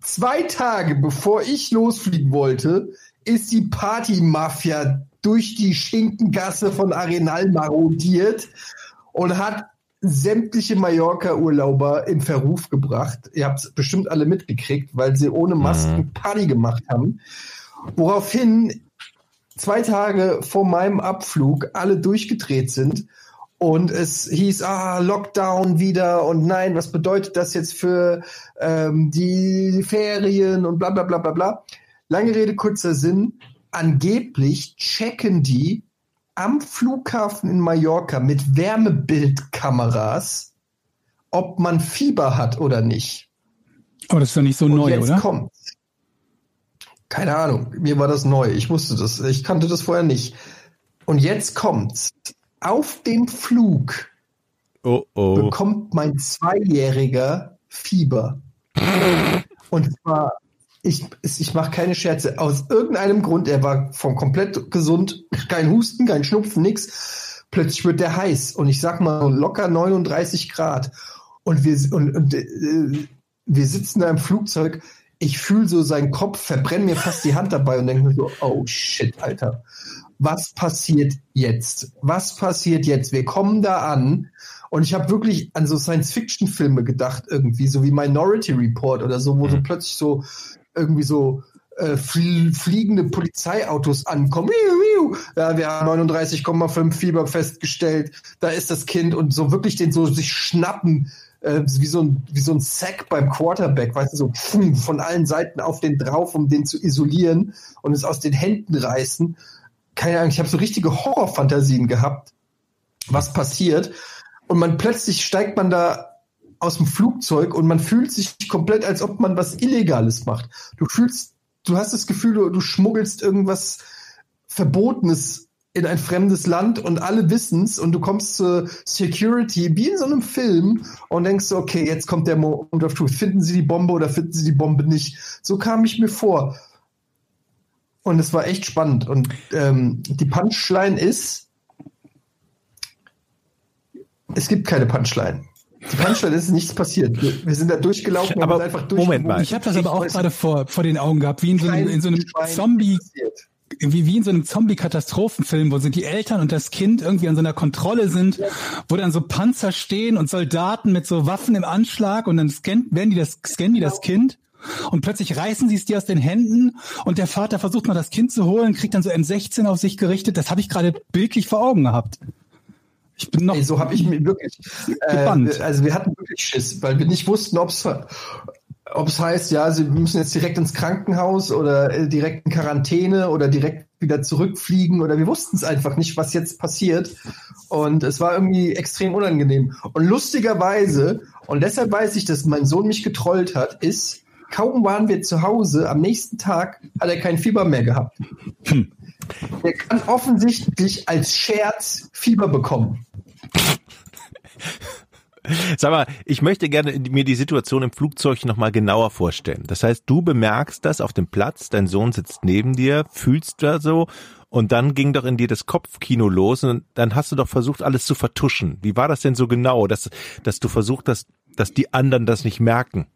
zwei Tage bevor ich losfliegen wollte, ist die Party-Mafia durch die Schinkengasse von Arenal marodiert und hat sämtliche Mallorca-Urlauber in Verruf gebracht. Ihr habt es bestimmt alle mitgekriegt, weil sie ohne Masken Party gemacht haben. Woraufhin zwei Tage vor meinem Abflug alle durchgedreht sind Und es hieß, ah, Lockdown wieder und nein, was bedeutet das jetzt für ähm, die Ferien und bla bla bla bla bla. Lange Rede, kurzer Sinn. Angeblich checken die am Flughafen in Mallorca mit Wärmebildkameras, ob man Fieber hat oder nicht. Aber das ist doch nicht so Und neu, jetzt oder? kommt. Keine Ahnung, mir war das neu. Ich wusste das. Ich kannte das vorher nicht. Und jetzt kommt's. Auf dem Flug Oh oh. bekommt mein Zweijähriger Fieber. Und zwar, ich, ich mache keine Scherze. Aus irgendeinem Grund, er war von komplett gesund, kein Husten, kein Schnupfen, nix. Plötzlich wird der heiß und ich sag mal locker 39 Grad. Und wir, und, und, äh, wir sitzen da im Flugzeug. Ich fühle so seinen Kopf, verbrenne mir fast die Hand dabei und denke mir so, oh shit, Alter. Was passiert jetzt? Was passiert jetzt? Wir kommen da an und ich habe wirklich an so Science-Fiction-Filme gedacht, irgendwie, so wie Minority Report oder so, wo so plötzlich so irgendwie so äh, flie fliegende Polizeiautos ankommen. Ja, wir haben 39,5 Fieber festgestellt. Da ist das Kind und so wirklich den so sich schnappen, äh, wie so ein wie so ein Sack beim Quarterback, weißt du, so von allen Seiten auf den drauf, um den zu isolieren und es aus den Händen reißen. Keine Ahnung, ich habe so richtige Horrorfantasien gehabt, was passiert. Und man plötzlich steigt man da aus dem Flugzeug und man fühlt sich komplett, als ob man was Illegales macht. Du fühlst, du hast das Gefühl, du, du schmuggelst irgendwas Verbotenes in ein fremdes Land und alle wissen's und du kommst zur Security wie in so einem Film und denkst okay, jetzt kommt der Moment of Truth. Finden Sie die Bombe oder finden Sie die Bombe nicht? So kam ich mir vor. Und es war echt spannend. Und ähm, die Punchline ist, es gibt keine Punchline. Die Punchline ist nichts passiert. Wir, wir sind da durchgelaufen, Aber einfach Moment mal. Ich habe das aber auch gerade vor, vor den Augen gehabt, wie in so einem, in so einem Schwein Zombie, passiert. wie, wie in so einem Zombie-Katastrophenfilm, wo sind die Eltern und das Kind irgendwie an so einer Kontrolle sind, wo dann so Panzer stehen und Soldaten mit so Waffen im Anschlag und dann scannen, werden die das, scannen die das Kind und plötzlich reißen sie es dir aus den Händen und der Vater versucht mal das Kind zu holen, kriegt dann so M16 auf sich gerichtet. Das habe ich gerade bildlich vor Augen gehabt. Ich bin noch Ey, so habe ich mir wirklich. Äh, Gebannt. also wir hatten wirklich Schiss, weil wir nicht wussten, ob es ob es heißt, ja, sie müssen jetzt direkt ins Krankenhaus oder äh, direkt in Quarantäne oder direkt wieder zurückfliegen oder wir wussten es einfach nicht, was jetzt passiert. Und es war irgendwie extrem unangenehm. Und lustigerweise, und deshalb weiß ich, dass mein Sohn mich getrollt hat, ist, kaum waren wir zu Hause, am nächsten Tag hat er kein Fieber mehr gehabt. Der kann offensichtlich als Scherz Fieber bekommen. Sag mal, ich möchte gerne mir die Situation im Flugzeug nochmal genauer vorstellen. Das heißt, du bemerkst das auf dem Platz, dein Sohn sitzt neben dir, fühlst da so und dann ging doch in dir das Kopfkino los und dann hast du doch versucht, alles zu vertuschen. Wie war das denn so genau, dass, dass du versucht hast, dass die anderen das nicht merken?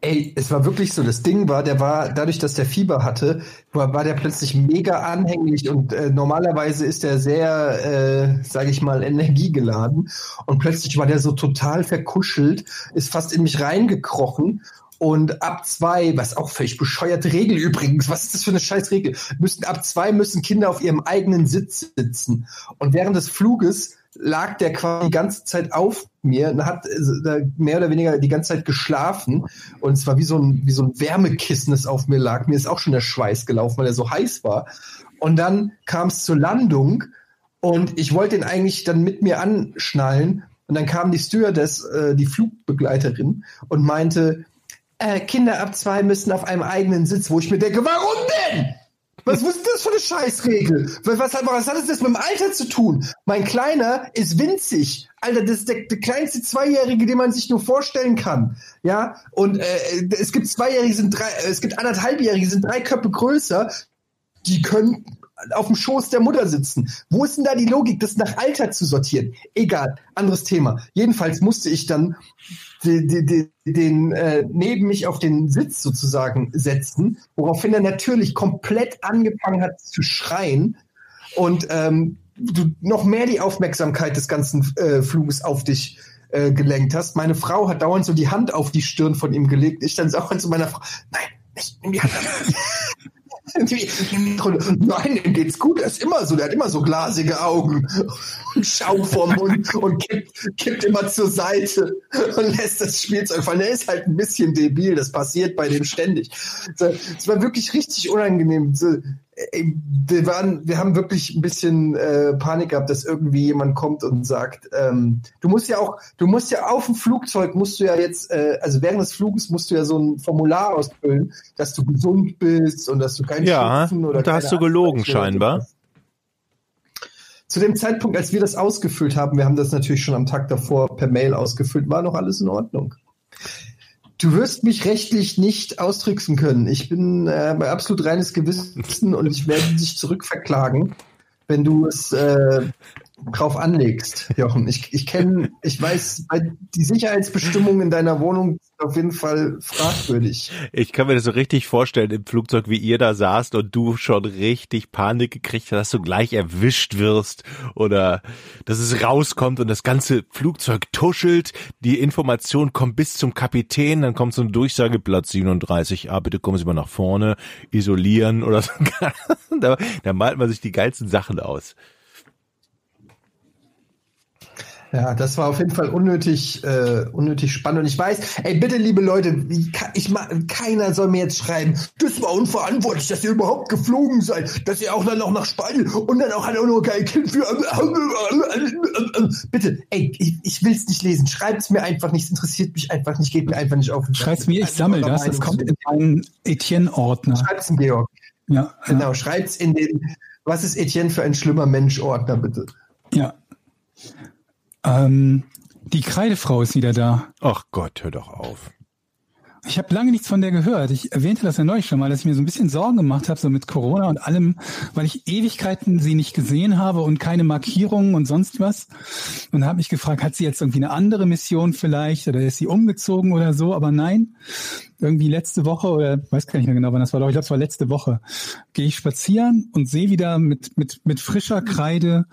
Ey, es war wirklich so. Das Ding war, der war, dadurch, dass der Fieber hatte, war, war der plötzlich mega anhänglich und äh, normalerweise ist er sehr, äh, sage ich mal, energiegeladen. Und plötzlich war der so total verkuschelt, ist fast in mich reingekrochen. Und ab zwei, was auch völlig bescheuerte Regel übrigens, was ist das für eine scheiß Regel? Müssen, ab zwei müssen Kinder auf ihrem eigenen Sitz sitzen. Und während des Fluges lag der quasi die ganze Zeit auf mir und hat äh, mehr oder weniger die ganze Zeit geschlafen und es war wie so ein wie so ein Wärmekissen, das auf mir lag. Mir ist auch schon der Schweiß gelaufen, weil er so heiß war. Und dann kam es zur Landung und ich wollte ihn eigentlich dann mit mir anschnallen und dann kam die Stewardess, äh, die Flugbegleiterin und meinte, äh, Kinder ab zwei müssen auf einem eigenen Sitz, wo ich mir denke, warum denn? Was, was ist das für eine Scheißregel? Was, was, hat, was hat das mit dem Alter zu tun? Mein Kleiner ist winzig. Alter, das ist der, der kleinste Zweijährige, den man sich nur vorstellen kann. Ja, und äh, es gibt Zweijährige, sind drei, es gibt anderthalbjährige, sind drei Köpfe größer. Die können auf dem Schoß der Mutter sitzen. Wo ist denn da die Logik, das nach Alter zu sortieren? Egal, anderes Thema. Jedenfalls musste ich dann den, den, den äh, neben mich auf den Sitz sozusagen setzen, woraufhin er natürlich komplett angefangen hat zu schreien und ähm, du noch mehr die Aufmerksamkeit des ganzen äh, Fluges auf dich äh, gelenkt hast. Meine Frau hat dauernd so die Hand auf die Stirn von ihm gelegt. Ich dann (laughs) sauernd zu meiner Frau, nein, nicht, nimm die Hand. Die- Nein, dem geht's gut, er ist immer so, der hat immer so glasige Augen und Schaum vorm Mund und kippt, kippt immer zur Seite und lässt das Spielzeug fallen. Er ist halt ein bisschen debil, das passiert bei dem ständig. Es war wirklich richtig unangenehm. Wir waren, wir haben wirklich ein bisschen äh, Panik gehabt, dass irgendwie jemand kommt und sagt, ähm, du musst ja auch, du musst ja auf dem Flugzeug musst du ja jetzt, äh, also während des Fluges musst du ja so ein Formular ausfüllen, dass du gesund bist und dass du keinen Ja, Schnupfen oder und da hast du gelogen oder scheinbar. Zu dem Zeitpunkt, als wir das ausgefüllt haben, wir haben das natürlich schon am Tag davor per Mail ausgefüllt, war noch alles in Ordnung. Du wirst mich rechtlich nicht austricksen können. Ich bin äh, bei absolut reines Gewissen und ich werde dich zurückverklagen, wenn du es äh, drauf anlegst, Jochen. Ich, ich kenne, ich weiß, die Sicherheitsbestimmungen in deiner Wohnung auf jeden Fall fragwürdig. Ich kann mir das so richtig vorstellen im Flugzeug, wie ihr da saßt und du schon richtig Panik gekriegt hast, dass du gleich erwischt wirst oder dass es rauskommt und das ganze Flugzeug tuschelt. Die Information kommt bis zum Kapitän, dann kommt so eine Durchsage, Platz 37, ah, bitte kommen Sie mal nach vorne, isolieren oder so. (laughs) da, da malt man sich die geilsten Sachen aus. Ja, das war auf jeden Fall unnötig, äh, unnötig spannend. Und ich weiß, ey, bitte, liebe Leute, ich, ich keiner soll mir jetzt schreiben, das war unverantwortlich, dass ihr überhaupt geflogen seid, dass ihr auch dann noch nach Spanien und dann auch auch noch kein Kind für. (laughs) Bitte, ey, ich, ich will's nicht lesen. Schreibt's mir einfach nicht, es interessiert mich einfach nicht, geht mir einfach nicht auf. den Sack. Schreib's mir, ich sammle das. Das kommt in meinen Etienne-Ordner. Schreibt's in Georg. Ja, Genau, schreibt's in den, was ist Etienne für ein schlimmer Mensch-Ordner, bitte. ja. Ähm, die Kreidefrau ist wieder da. Ach Gott, hör doch auf. Ich habe lange nichts von der gehört. Ich erwähnte das ja neulich schon mal, dass ich mir so ein bisschen Sorgen gemacht habe, so mit Corona und allem, weil ich Ewigkeiten sie nicht gesehen habe und keine Markierungen und sonst was. Und habe mich gefragt, hat sie jetzt irgendwie eine andere Mission vielleicht oder ist sie umgezogen oder so? Aber nein, irgendwie letzte Woche oder weiß gar nicht mehr genau, wann das war, ich glaube, es war letzte Woche, gehe ich spazieren und sehe wieder mit, mit, mit frischer Kreide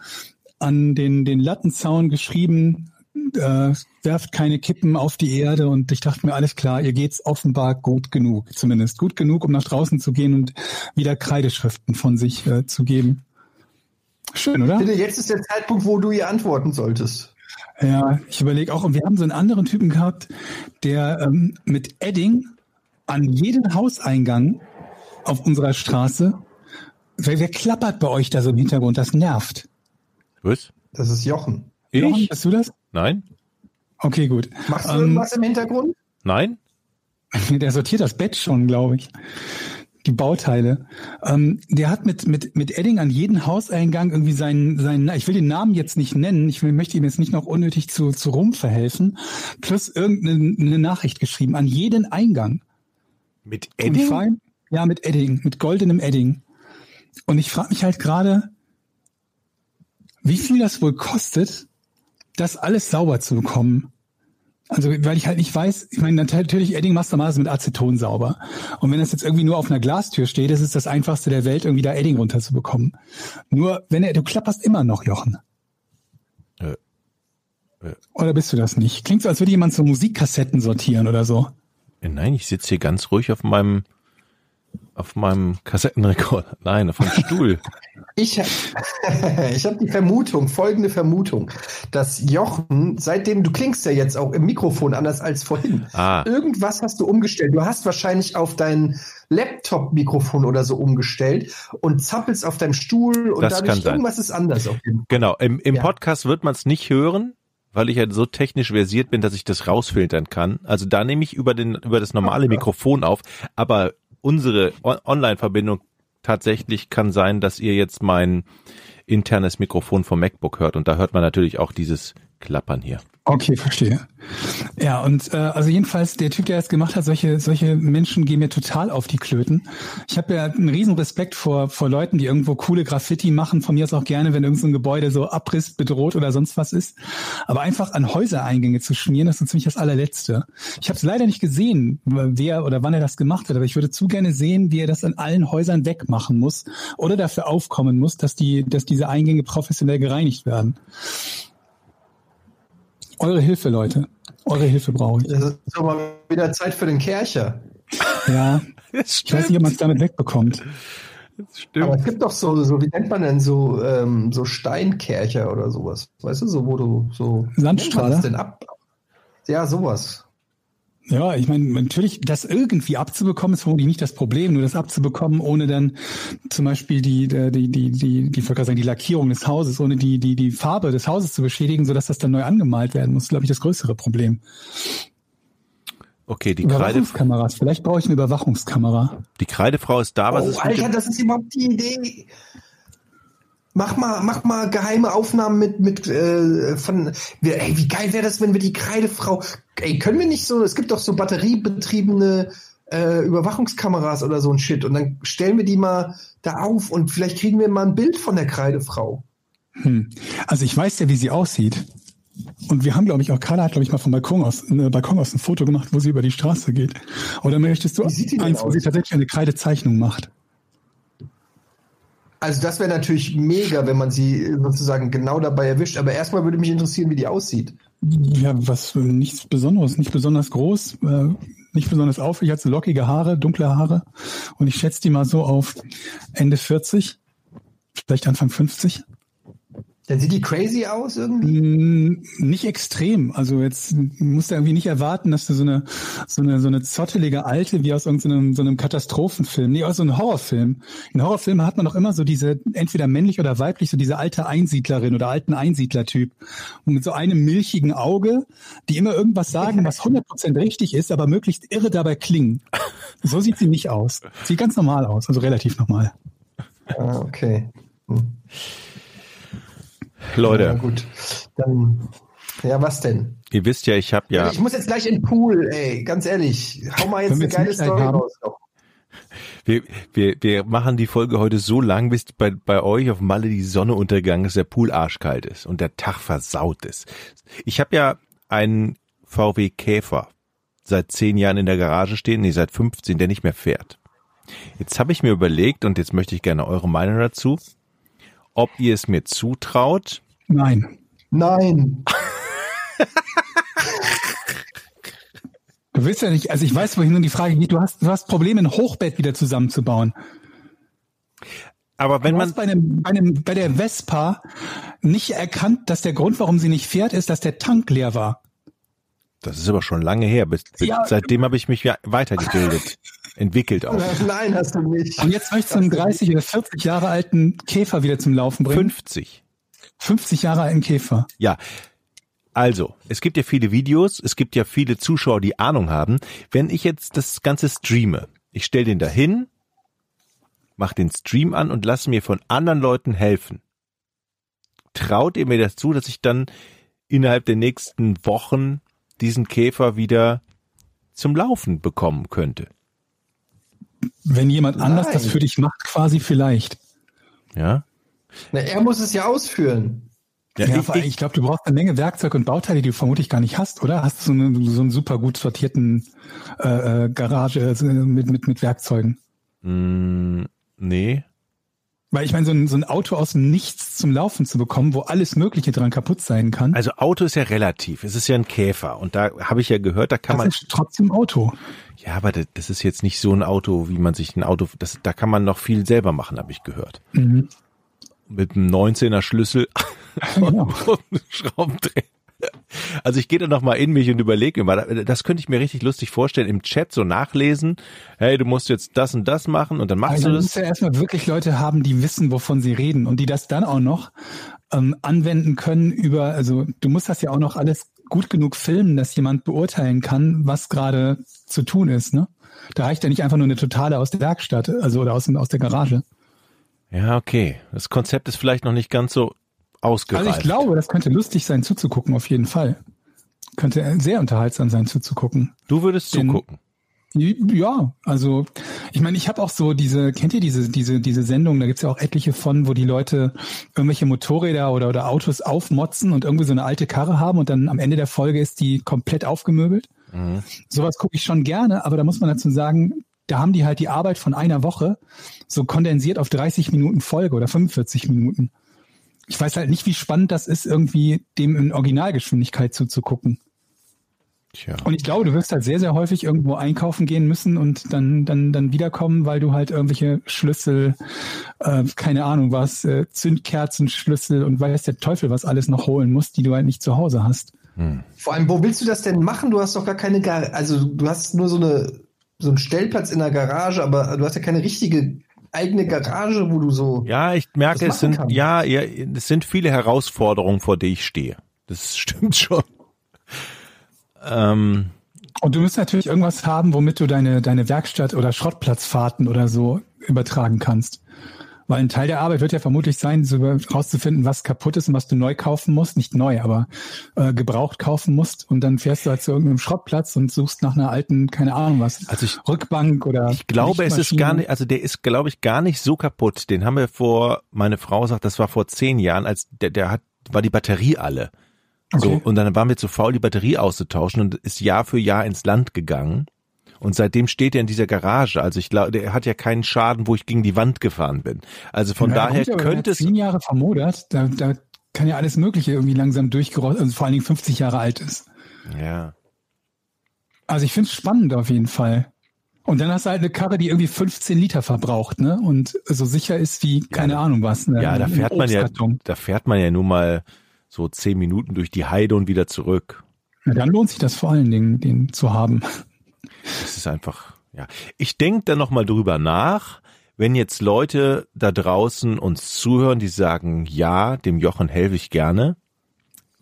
an den, den Lattenzaun geschrieben, äh, werft keine Kippen auf die Erde und ich dachte mir, alles klar, ihr geht's offenbar gut genug, zumindest gut genug, um nach draußen zu gehen und wieder Kreideschriften von sich äh, zu geben. Schön, oder? Bitte, jetzt ist der Zeitpunkt, wo du ihr antworten solltest. Ja, ich überlege auch, und wir haben so einen anderen Typen gehabt, der ähm, mit Edding an jeden Hauseingang auf unserer Straße, wer, wer klappert bei euch da so im Hintergrund? Das nervt. Was? Das ist Jochen. Jochen, Ich? bist du das? Nein? Okay, gut. Machst du Ähm, irgendwas im Hintergrund? Nein? (laughs) Der sortiert das Bett schon, glaube ich. Die Bauteile. Ähm, der hat mit, mit, mit Edding an jeden Hauseingang irgendwie seinen, seinen, ich will den Namen jetzt nicht nennen, ich will, möchte ihm jetzt nicht noch unnötig zu, zu rumverhelfen, plus irgendeine eine Nachricht geschrieben, an jeden Eingang. Mit Edding? Ja, mit Edding, mit goldenem Edding. Und ich frage mich halt gerade, wie viel das wohl kostet, das alles sauber zu bekommen. Also, weil ich halt nicht weiß, ich meine, natürlich Edding machst du mal mit Aceton sauber. Und wenn das jetzt irgendwie nur auf einer Glastür steht, ist es das einfachste der Welt, irgendwie da Edding runterzubekommen. Nur, wenn er, du klapperst immer noch, Jochen. Äh, äh. Oder bist du das nicht? Klingt so, als würde jemand so Musikkassetten sortieren oder so. Äh, Nein, ich sitze hier ganz ruhig auf meinem auf meinem Kassettenrekorder. (laughs) Nein, auf dem Stuhl. Ich, (laughs) ich habe die Vermutung, folgende Vermutung, dass Jochen, seitdem du klingst ja jetzt auch im Mikrofon anders als vorhin, Ah. irgendwas hast du umgestellt. Du hast wahrscheinlich auf dein Laptop-Mikrofon oder so umgestellt und zappelst auf deinem Stuhl und Das dadurch kann sein. irgendwas ist anders. Genau, im, im Ja. Podcast wird man es nicht hören, weil ich ja so technisch versiert bin, dass ich das rausfiltern kann. Also da nehme ich über den über das normale Mikrofon auf, aber unsere On Online-Verbindung tatsächlich kann sein, dass ihr jetzt mein internes Mikrofon vom MacBook hört und da hört man natürlich auch dieses Klappern hier. Okay, verstehe. Ja, und äh, also jedenfalls der Typ, der das gemacht hat, solche solche Menschen gehen mir total auf die Klöten. Ich habe ja einen riesen Respekt vor vor Leuten, die irgendwo coole Graffiti machen. Von mir aus auch gerne, wenn irgendein so Gebäude so Abriss bedroht oder sonst was ist. Aber einfach an Häusereingänge zu schmieren, das ist ziemlich das allerletzte. Ich habe es leider nicht gesehen, wer oder wann er das gemacht hat. Aber ich würde zu gerne sehen, wie er das an allen Häusern wegmachen muss oder dafür aufkommen muss, dass die dass diese Eingänge professionell gereinigt werden. Eure Hilfe, Leute. Eure Hilfe brauche ich. Das ist so mal wieder Zeit für den Kercher. Ja, Das ich weiß nicht, ob man es damit wegbekommt. Stimmt. Aber es gibt doch so, so wie nennt man denn so, ähm, so Steinkercher oder sowas. Weißt du, so wo du so. Sandstrahler? denn ab? Ja, sowas. Ja, ich meine, natürlich, das irgendwie abzubekommen, ist vermutlich nicht das Problem, nur das abzubekommen, ohne dann zum Beispiel die, die, die, die, die, die, gerade sagen, die Lackierung des Hauses, ohne die, die, die Farbe des Hauses zu beschädigen, sodass das dann neu angemalt werden muss, glaube ich, das größere Problem. Okay, die Kreide, Überwachungskameras, vielleicht brauche ich eine Überwachungskamera. die Kreidefrau ist da. Was oh, ist Alter, das ist überhaupt die Idee. Mach mal, mach mal geheime Aufnahmen mit, mit, äh, von, wir, ey, wie geil wäre das, wenn wir die Kreidefrau, ey, können wir nicht so, es gibt doch so batteriebetriebene, äh, Überwachungskameras oder so ein Shit und dann stellen wir die mal da auf und vielleicht kriegen wir mal ein Bild von der Kreidefrau. Hm. Also ich weiß ja, wie sie aussieht. Und wir haben, glaube ich, auch Carla hat, glaube ich, mal vom Balkon aus, äh, Balkon aus ein Foto gemacht, wo sie über die Straße geht. Oder möchtest du eins, wo sie tatsächlich eine Kreidezeichnung macht? Also das wäre natürlich mega, wenn man sie sozusagen genau dabei erwischt. Aber erstmal würde mich interessieren, wie die aussieht. Ja, was äh, nichts Besonderes, nicht besonders groß, äh, nicht besonders auffällig, hat so lockige Haare, dunkle Haare. Und ich schätze die mal so auf Ende 40, vielleicht Anfang 50. Dann sieht die crazy aus irgendwie. Mm, Nicht extrem. Also jetzt musst du irgendwie nicht erwarten, dass du so eine so eine so eine zottelige alte wie aus irgendeinem so einem Katastrophenfilm, nee, aus so einem Horrorfilm. In Horrorfilmen hat man doch immer so diese entweder männlich oder weiblich so diese alte Einsiedlerin oder alten Einsiedlertyp und mit so einem milchigen Auge, die immer irgendwas sagen, was 100% richtig ist, aber möglichst irre dabei klingen. So sieht sie nicht aus. Sieht ganz normal aus, also relativ normal. Ah, okay. Hm. Na Leute, gut. Dann, ja, was denn? ihr wisst ja, ich habe ja, Ich muss jetzt gleich in den Pool, ey, ganz ehrlich. Hau mal jetzt eine geile Story haben? raus. wir, wir, wir machen die Folge heute so lang, bis bei, bei euch auf Malle die Sonne untergegangen ist, der Pool arschkalt ist und der Tag versaut ist. Ich habe ja einen VW Käfer seit zehn Jahren in der Garage stehen, nee, seit 15, der nicht mehr fährt. Jetzt habe ich mir überlegt, und jetzt möchte ich gerne eure Meinung dazu, ob ihr es mir zutraut, Nein. Nein. Du willst ja nicht, also ich weiß, wohin nun die Frage geht, du hast, du hast Probleme, ein Hochbett wieder zusammenzubauen. aber wenn du man, hast bei, einem, bei, einem, bei der Vespa nicht erkannt, dass der Grund, warum sie nicht fährt, ist, dass der Tank leer war. das ist aber schon lange her, bis, bis, Ja. seitdem habe ich mich ja weitergebildet, (laughs) entwickelt auch. Nein, hast du nicht. Und jetzt möchtest du einen 30 oder 40 Jahre alten Käfer wieder zum Laufen bringen. 50. 50 Jahre alten Käfer. Ja. Also, es gibt ja viele Videos, es gibt ja viele Zuschauer, die Ahnung haben. Wenn ich jetzt das Ganze streame, ich stelle den dahin, mach den Stream an und lasse mir von anderen Leuten helfen. Traut ihr mir das zu, dass ich dann innerhalb der nächsten Wochen diesen Käfer wieder zum Laufen bekommen könnte? Wenn jemand anders Nein. das für dich macht, quasi vielleicht. Ja? Na, er muss es ja ausführen. Ja, Ja, ich, vor allem, ich, ich glaube, du brauchst eine Menge Werkzeug und Bauteile, die du vermutlich gar nicht hast, oder? Hast du so, eine, so einen super gut sortierten äh, äh, Garage äh, mit, mit, mit Werkzeugen? mh, nee. Weil ich meine, so ein, so ein Auto aus dem Nichts zum Laufen zu bekommen, wo alles Mögliche dran kaputt sein kann, Also Auto ist ja relativ. Es ist ja ein Käfer. Und da habe ich ja gehört, da kann das man. ist trotzdem Auto. Ja, aber das, ist jetzt nicht so ein Auto, wie man sich ein Auto. Das, da kann man noch viel selber machen, habe ich gehört. Mhm. Mit einem 19er Schlüssel Genau. (laughs) und Schraubendreher. Also ich gehe da noch mal in mich und überlege mir mal, das könnte ich mir richtig lustig vorstellen, im Chat so nachlesen, hey, du musst jetzt das und das machen und dann machst Also du du musst das. ja erstmal wirklich Leute haben, die wissen, wovon sie reden und die das dann auch noch ähm, anwenden können über, also du musst das ja auch noch alles gut genug filmen, dass jemand beurteilen kann, was gerade zu tun ist, ne? Da reicht ja nicht einfach nur eine totale aus der Werkstatt, also oder aus, aus der Garage. Ja, okay. Das Konzept ist vielleicht noch nicht ganz so ausgereift. Also ich glaube, das könnte lustig sein zuzugucken, auf jeden Fall. Könnte sehr unterhaltsam sein zuzugucken. du würdest Den- zugucken. Ja, also ich meine, ich habe auch so diese, kennt ihr diese diese diese Sendung? Da gibt's ja auch etliche von, wo die Leute irgendwelche Motorräder oder oder Autos aufmotzen und irgendwie so eine alte Karre haben und dann am Ende der Folge ist die komplett aufgemöbelt. Mhm. Sowas gucke ich schon gerne, aber da muss man dazu sagen, da haben die halt die Arbeit von einer Woche so kondensiert auf 30 Minuten Folge oder 45 Minuten. Ich weiß halt nicht, wie spannend das ist, irgendwie dem in Originalgeschwindigkeit zuzugucken. Tja. Und ich glaube, du wirst halt sehr, sehr häufig irgendwo einkaufen gehen müssen und dann, dann, dann wiederkommen, weil du halt irgendwelche Schlüssel, äh, keine Ahnung was, äh, Zündkerzenschlüssel und weiß der Teufel was alles noch holen musst, die du halt nicht zu Hause hast. Vor allem, wo willst du das denn machen? Du hast doch gar keine Gar also du hast nur so eine so einen Stellplatz in der Garage, aber du hast ja keine richtige eigene Garage, wo du so Ja, ich merke, es sind, kann. ja, ja, es sind viele Herausforderungen, vor denen ich stehe. Das (laughs) stimmt schon. Ähm, Und du musst natürlich irgendwas haben, womit du deine, deine Werkstatt oder Schrottplatzfahrten oder so übertragen kannst. Weil ein Teil der Arbeit wird ja vermutlich sein, so rauszufinden, was kaputt ist und was du neu kaufen musst. Nicht neu, aber äh, gebraucht kaufen musst. Und dann fährst du halt zu irgendeinem Schrottplatz und suchst nach einer alten, keine Ahnung was, Also ich- Rückbank oder. ich glaube, es ist gar nicht, also der ist, glaube ich, gar nicht so kaputt. Den haben wir vor, meine Frau sagt, das war vor zehn Jahren, als der, der hat, war die Batterie alle. So, Okay. und dann waren wir zu faul, die Batterie auszutauschen und ist Jahr für Jahr ins Land gegangen. Und seitdem steht er in dieser Garage. Also ich glaube, der hat ja keinen Schaden, wo ich gegen die Wand gefahren bin. Also von Ja, daher gut, er könnte es, Zehn Jahre vermodert, da, da kann ja alles Mögliche irgendwie langsam durchgerostet, also vor allen Dingen 50 Jahre alt ist. ja. Also ich finde es spannend auf jeden Fall. Und dann hast du halt eine Karre, die irgendwie 15 Liter verbraucht, ne? Und so sicher ist wie, keine Ahnung was. Ne? Ja, da fährt man ja, da fährt man ja nur mal so zehn Minuten durch die Heide und wieder zurück. Ja, dann lohnt sich das vor allen Dingen, den zu haben. Das ist einfach, ja. Ich denke da nochmal drüber nach, wenn jetzt Leute da draußen uns zuhören, die sagen, ja, dem Jochen helfe ich gerne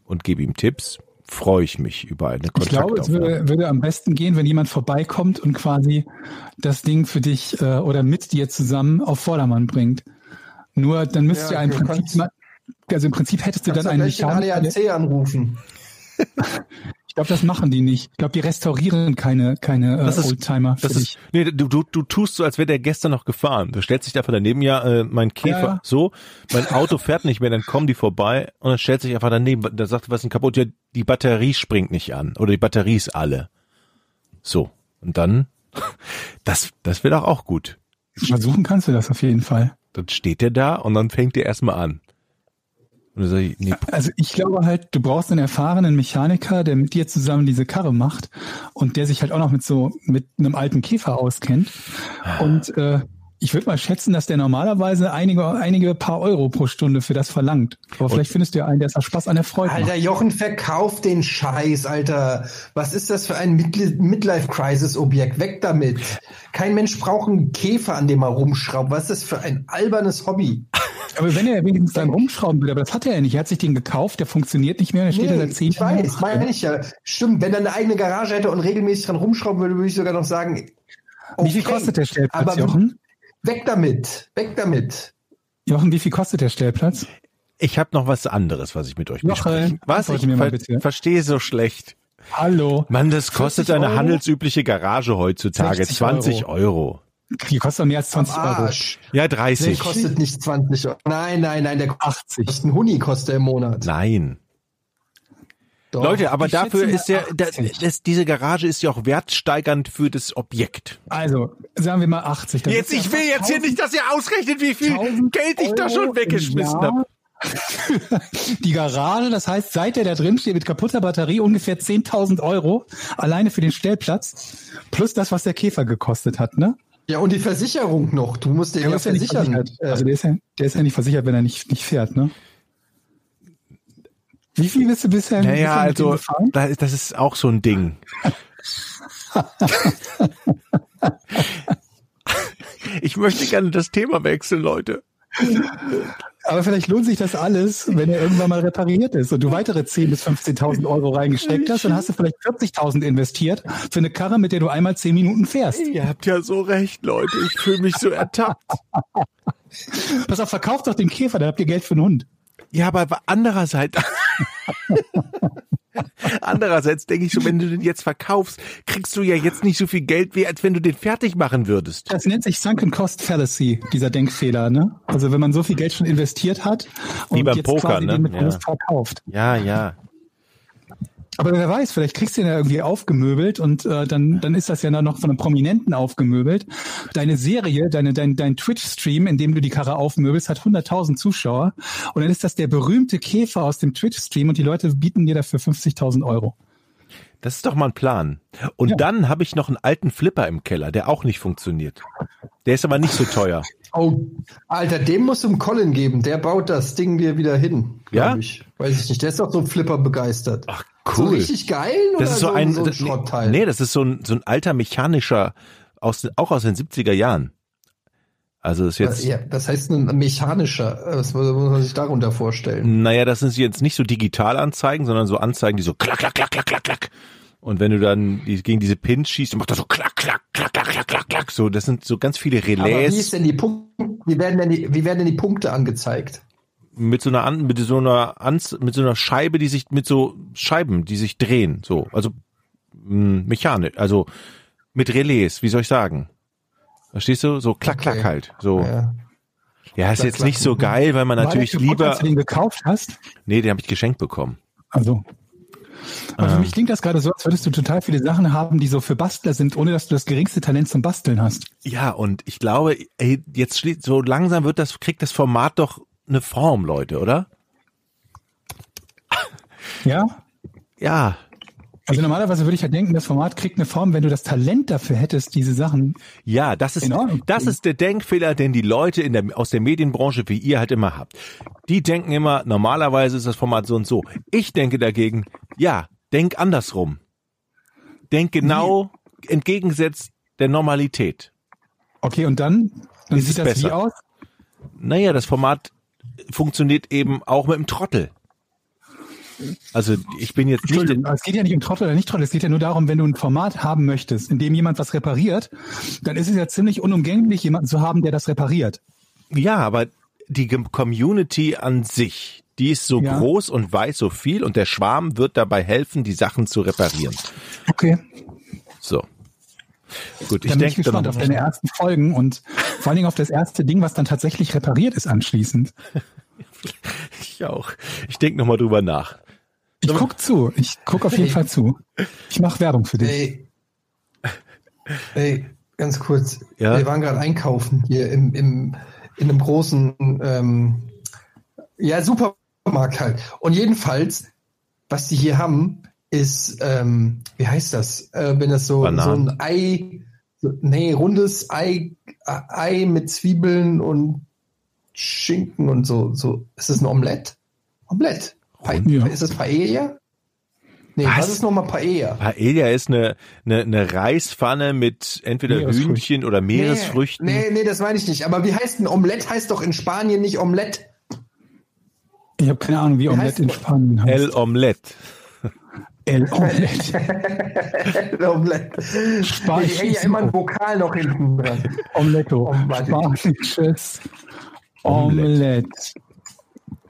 und gebe ihm Tipps, freue ich mich über eine Ich glaube, es Kontaktaufnahme. würde, würde am besten gehen, wenn jemand vorbeikommt und quasi das Ding für dich äh, oder mit dir zusammen auf Vordermann bringt. Nur dann müsst Ja, ihr im du Prinzip, also im Prinzip hättest du dann einen Mechaniker. ADAC anrufen. (laughs) Ich glaube, das machen die nicht. Ich glaube, die restaurieren keine, keine äh, Das ist- Oldtimer für Das dich. ist, nee, du, du, du tust so, als wäre der gestern noch gefahren. Du stellst dich von daneben, ja, äh, mein Käfer, Ja, ja. so, mein Auto fährt nicht mehr, dann kommen die vorbei und dann stellt sich einfach daneben, da sagt, was ist denn kaputt? Ja, die Batterie springt nicht an oder die Batterie ist alle. So. Und dann, (laughs) das, das wäre doch auch gut. Versuchen kannst du das auf jeden Fall. Dann steht der da und dann fängt der erstmal an. Und dann sag ich, nee, Also ich glaube halt, du brauchst einen erfahrenen Mechaniker, der mit dir zusammen diese Karre macht und der sich halt auch noch mit so mit einem alten Käfer auskennt. Und äh, ich würde mal schätzen, dass der normalerweise einige einige paar Euro pro Stunde für das verlangt. Aber vielleicht findest du ja einen, der es aus Spaß an der Freude Alter, macht. Jochen, verkauf den Scheiß, Alter. Was ist das für ein Midli- Midlife-Crisis-Objekt? Weg damit. Kein Mensch braucht einen Käfer, an dem er rumschraubt. Was ist das für ein albernes Hobby? Aber wenn er wenigstens dann rumschrauben will, aber das hat er ja nicht. Er hat sich den gekauft, der funktioniert nicht mehr, der steht da seit zehn ich weiß, Jahren. meine ich ja. Stimmt, wenn er eine eigene Garage hätte und regelmäßig dran rumschrauben würde, würde ich sogar noch sagen, Wie viel okay, kostet der Stellplatz, aber Jochen? Weg damit, weg damit. Jochen, wie viel kostet der Stellplatz? ich habe noch was anderes, was ich mit euch Jochen, besprechen. Was? Ich mir mal ver bitte. verstehe so schlecht. Hallo. Mann, das kostet 40 eine Euro? handelsübliche Garage heutzutage. 60 20 Euro. Die kostet doch mehr als 20 Euro. Arsch. Ja, Der 30. kostet nicht 20 Euro. Nein, nein, nein, der 80. kostet einen Huni kostet er im Monat. Nein. Doch. Leute, aber ich dafür ist ja, 80. das, diese Garage ist ja auch wertsteigernd für das Objekt. Also, sagen wir mal 80. Das Jetzt, ich will jetzt hier 1000 nicht, dass ihr ausrechnet, wie viel 1000 Geld ich da schon weggeschmissen habe. Die Garage, das heißt, seit der da drin steht mit kaputter Batterie ungefähr 10.000 Euro alleine für den Stellplatz plus das, was der Käfer gekostet hat, ne? Ja, und die Versicherung noch. Du musst den Der ja ist ja nicht versichern. versichert. Äh, Also der ist ja, der ist ja nicht versichert, wenn er nicht, nicht fährt, ne? Wie viel bist du bisher, Naja, also, gefahren? da- das ist auch so ein Ding. (laughs) Ich möchte gerne das Thema wechseln, Leute. Aber vielleicht lohnt sich das alles, wenn er irgendwann mal repariert ist und du weitere 10.000 bis 15.000 Euro reingesteckt hast, dann hast du vielleicht 40.000 investiert für eine Karre, mit der du einmal 10 Minuten fährst. Ihr habt ja so recht, Leute. Ich fühle mich so ertappt. (laughs) Pass auf, verkauft doch den Käfer, dann habt ihr Geld für einen Hund. Ja, aber andererseits, (laughs) andererseits denke ich so, wenn du den jetzt verkaufst, kriegst du ja jetzt nicht so viel Geld, wie als wenn du den fertig machen würdest. Das nennt sich Sunken Cost Fallacy, dieser Denkfehler, ne? Also wenn man so viel Geld schon investiert hat und Wie beim jetzt Poker, quasi ne? den mit Ja. Verkauft. Ja, ja. Aber wer weiß, vielleicht kriegst du den ja irgendwie aufgemöbelt und äh, dann, dann ist das ja noch von einem Prominenten aufgemöbelt. Deine Serie, deine, dein, dein Twitch-Stream, in dem du die Karre aufmöbelst, hat 100.000 Zuschauer und dann ist das der berühmte Käfer aus dem Twitch-Stream und die Leute bieten dir dafür 50.000 Euro. Das ist doch mal ein Plan. Und Ja. dann habe ich noch einen alten Flipper im Keller, der auch nicht funktioniert. Der ist aber nicht so teuer. Oh, Alter, dem muss um Colin geben. Der baut das Ding dir wieder hin. Ja? Ich. Weiß ich nicht. Der ist doch so Flipper begeistert. Ach, So cool. richtig geil oder das ist so, ein, so ein das- Schrottteil? Nee, das ist so ein, so ein alter mechanischer, aus, auch aus den 70er Jahren. Also ist jetzt, ja, das heißt ein mechanischer. Was muss man sich darunter vorstellen? naja, das sind jetzt nicht so Digitalanzeigen, sondern so Anzeigen, die so klack, klack, klack, klack, klack, klack. Und wenn du dann gegen diese Pins schießt, macht das so klack, klack, klack, klack, klack, klack, klack. So, das sind so ganz viele Aber wie Relais ist denn die Punkte? Wie werden denn die, wie werden denn die Punkte angezeigt? mit so einer, An- mit so einer, Anz mit so einer Scheibe, die sich, mit so Scheiben, die sich drehen. So, also, mh, mechanisch, also, mit Relais, wie soll ich sagen? Verstehst du? So klack, klack Okay. halt. So. Ja. Ja, ist Klack, jetzt klack. nicht so geil, weil man War natürlich kaputt, lieber. Als du den gekauft hast? Nee, den habe ich geschenkt bekommen. Also. Aber Ähm. für mich klingt das gerade so, als würdest du total viele Sachen haben, die so für Bastler sind, ohne dass du das geringste Talent zum Basteln hast. Ja, und ich glaube, ey, jetzt so langsam wird das, kriegt das Format doch eine Form, Leute, oder? Ja? Ja. Also normalerweise würde ich ja denken, das Format kriegt eine Form, wenn du das Talent dafür hättest, diese Sachen. Ja, das ist, das ist der Denkfehler, den die Leute in der, aus der Medienbranche wie ihr halt immer habt. Die denken immer, normalerweise ist das Format so und so. Ich denke dagegen, ja, denk andersrum. Denk genau entgegengesetzt der Normalität. Okay, und dann, dann Ist es sieht das wie besser? aus? Naja, das Format funktioniert eben auch mit dem Trottel. Also ich bin jetzt nicht, es geht ja nicht um Trottel oder nicht Trottel, es geht ja nur darum, wenn du ein Format haben möchtest, in dem jemand was repariert, dann ist es ja ziemlich unumgänglich, jemanden zu haben, der das repariert. ja, aber die Community an sich, die ist so Ja. groß und weiß so viel und der Schwarm wird dabei helfen, die Sachen zu reparieren. Okay. So. Gut, ich bin ich denke gespannt auf deine ersten Folgen und vor allen Dingen auf das erste Ding, was dann tatsächlich repariert ist anschließend. (laughs) ich auch. Ich denke nochmal drüber nach. Ich guck zu. Ich guck auf jeden Fall zu. Ich mache Werbung für dich. Ey, ey, ganz kurz. Ja? Wir waren gerade einkaufen hier im, im, in einem großen, ähm, ja, Supermarkt halt. Und jedenfalls, was die hier haben, ist, ähm, wie heißt das? Äh, wenn das so, so ein Ei, so, nee, rundes Ei, äh, Ei mit Zwiebeln und Schinken und so, so. Ist das ein Omelett? Omelett. Pa Ja. Ist das Paella? Nee, Was? was, ist nochmal Paella? Paella ist eine, eine, eine Reispfanne mit entweder. Hühnchen oder Meeresfrüchten. Nee, nee, das meine ich nicht. Aber wie heißt ein Omelett? Heißt doch in Spanien nicht Omelett. Ich habe keine Ahnung, wie Omelette heißt- in Spanien heißt. El Omelette. El Omelette. (laughs) Omelett. Spanisch Ich hänge ja immer ein Vokal noch hinten dran. Omeletto. Oh. Spanisches Omelette.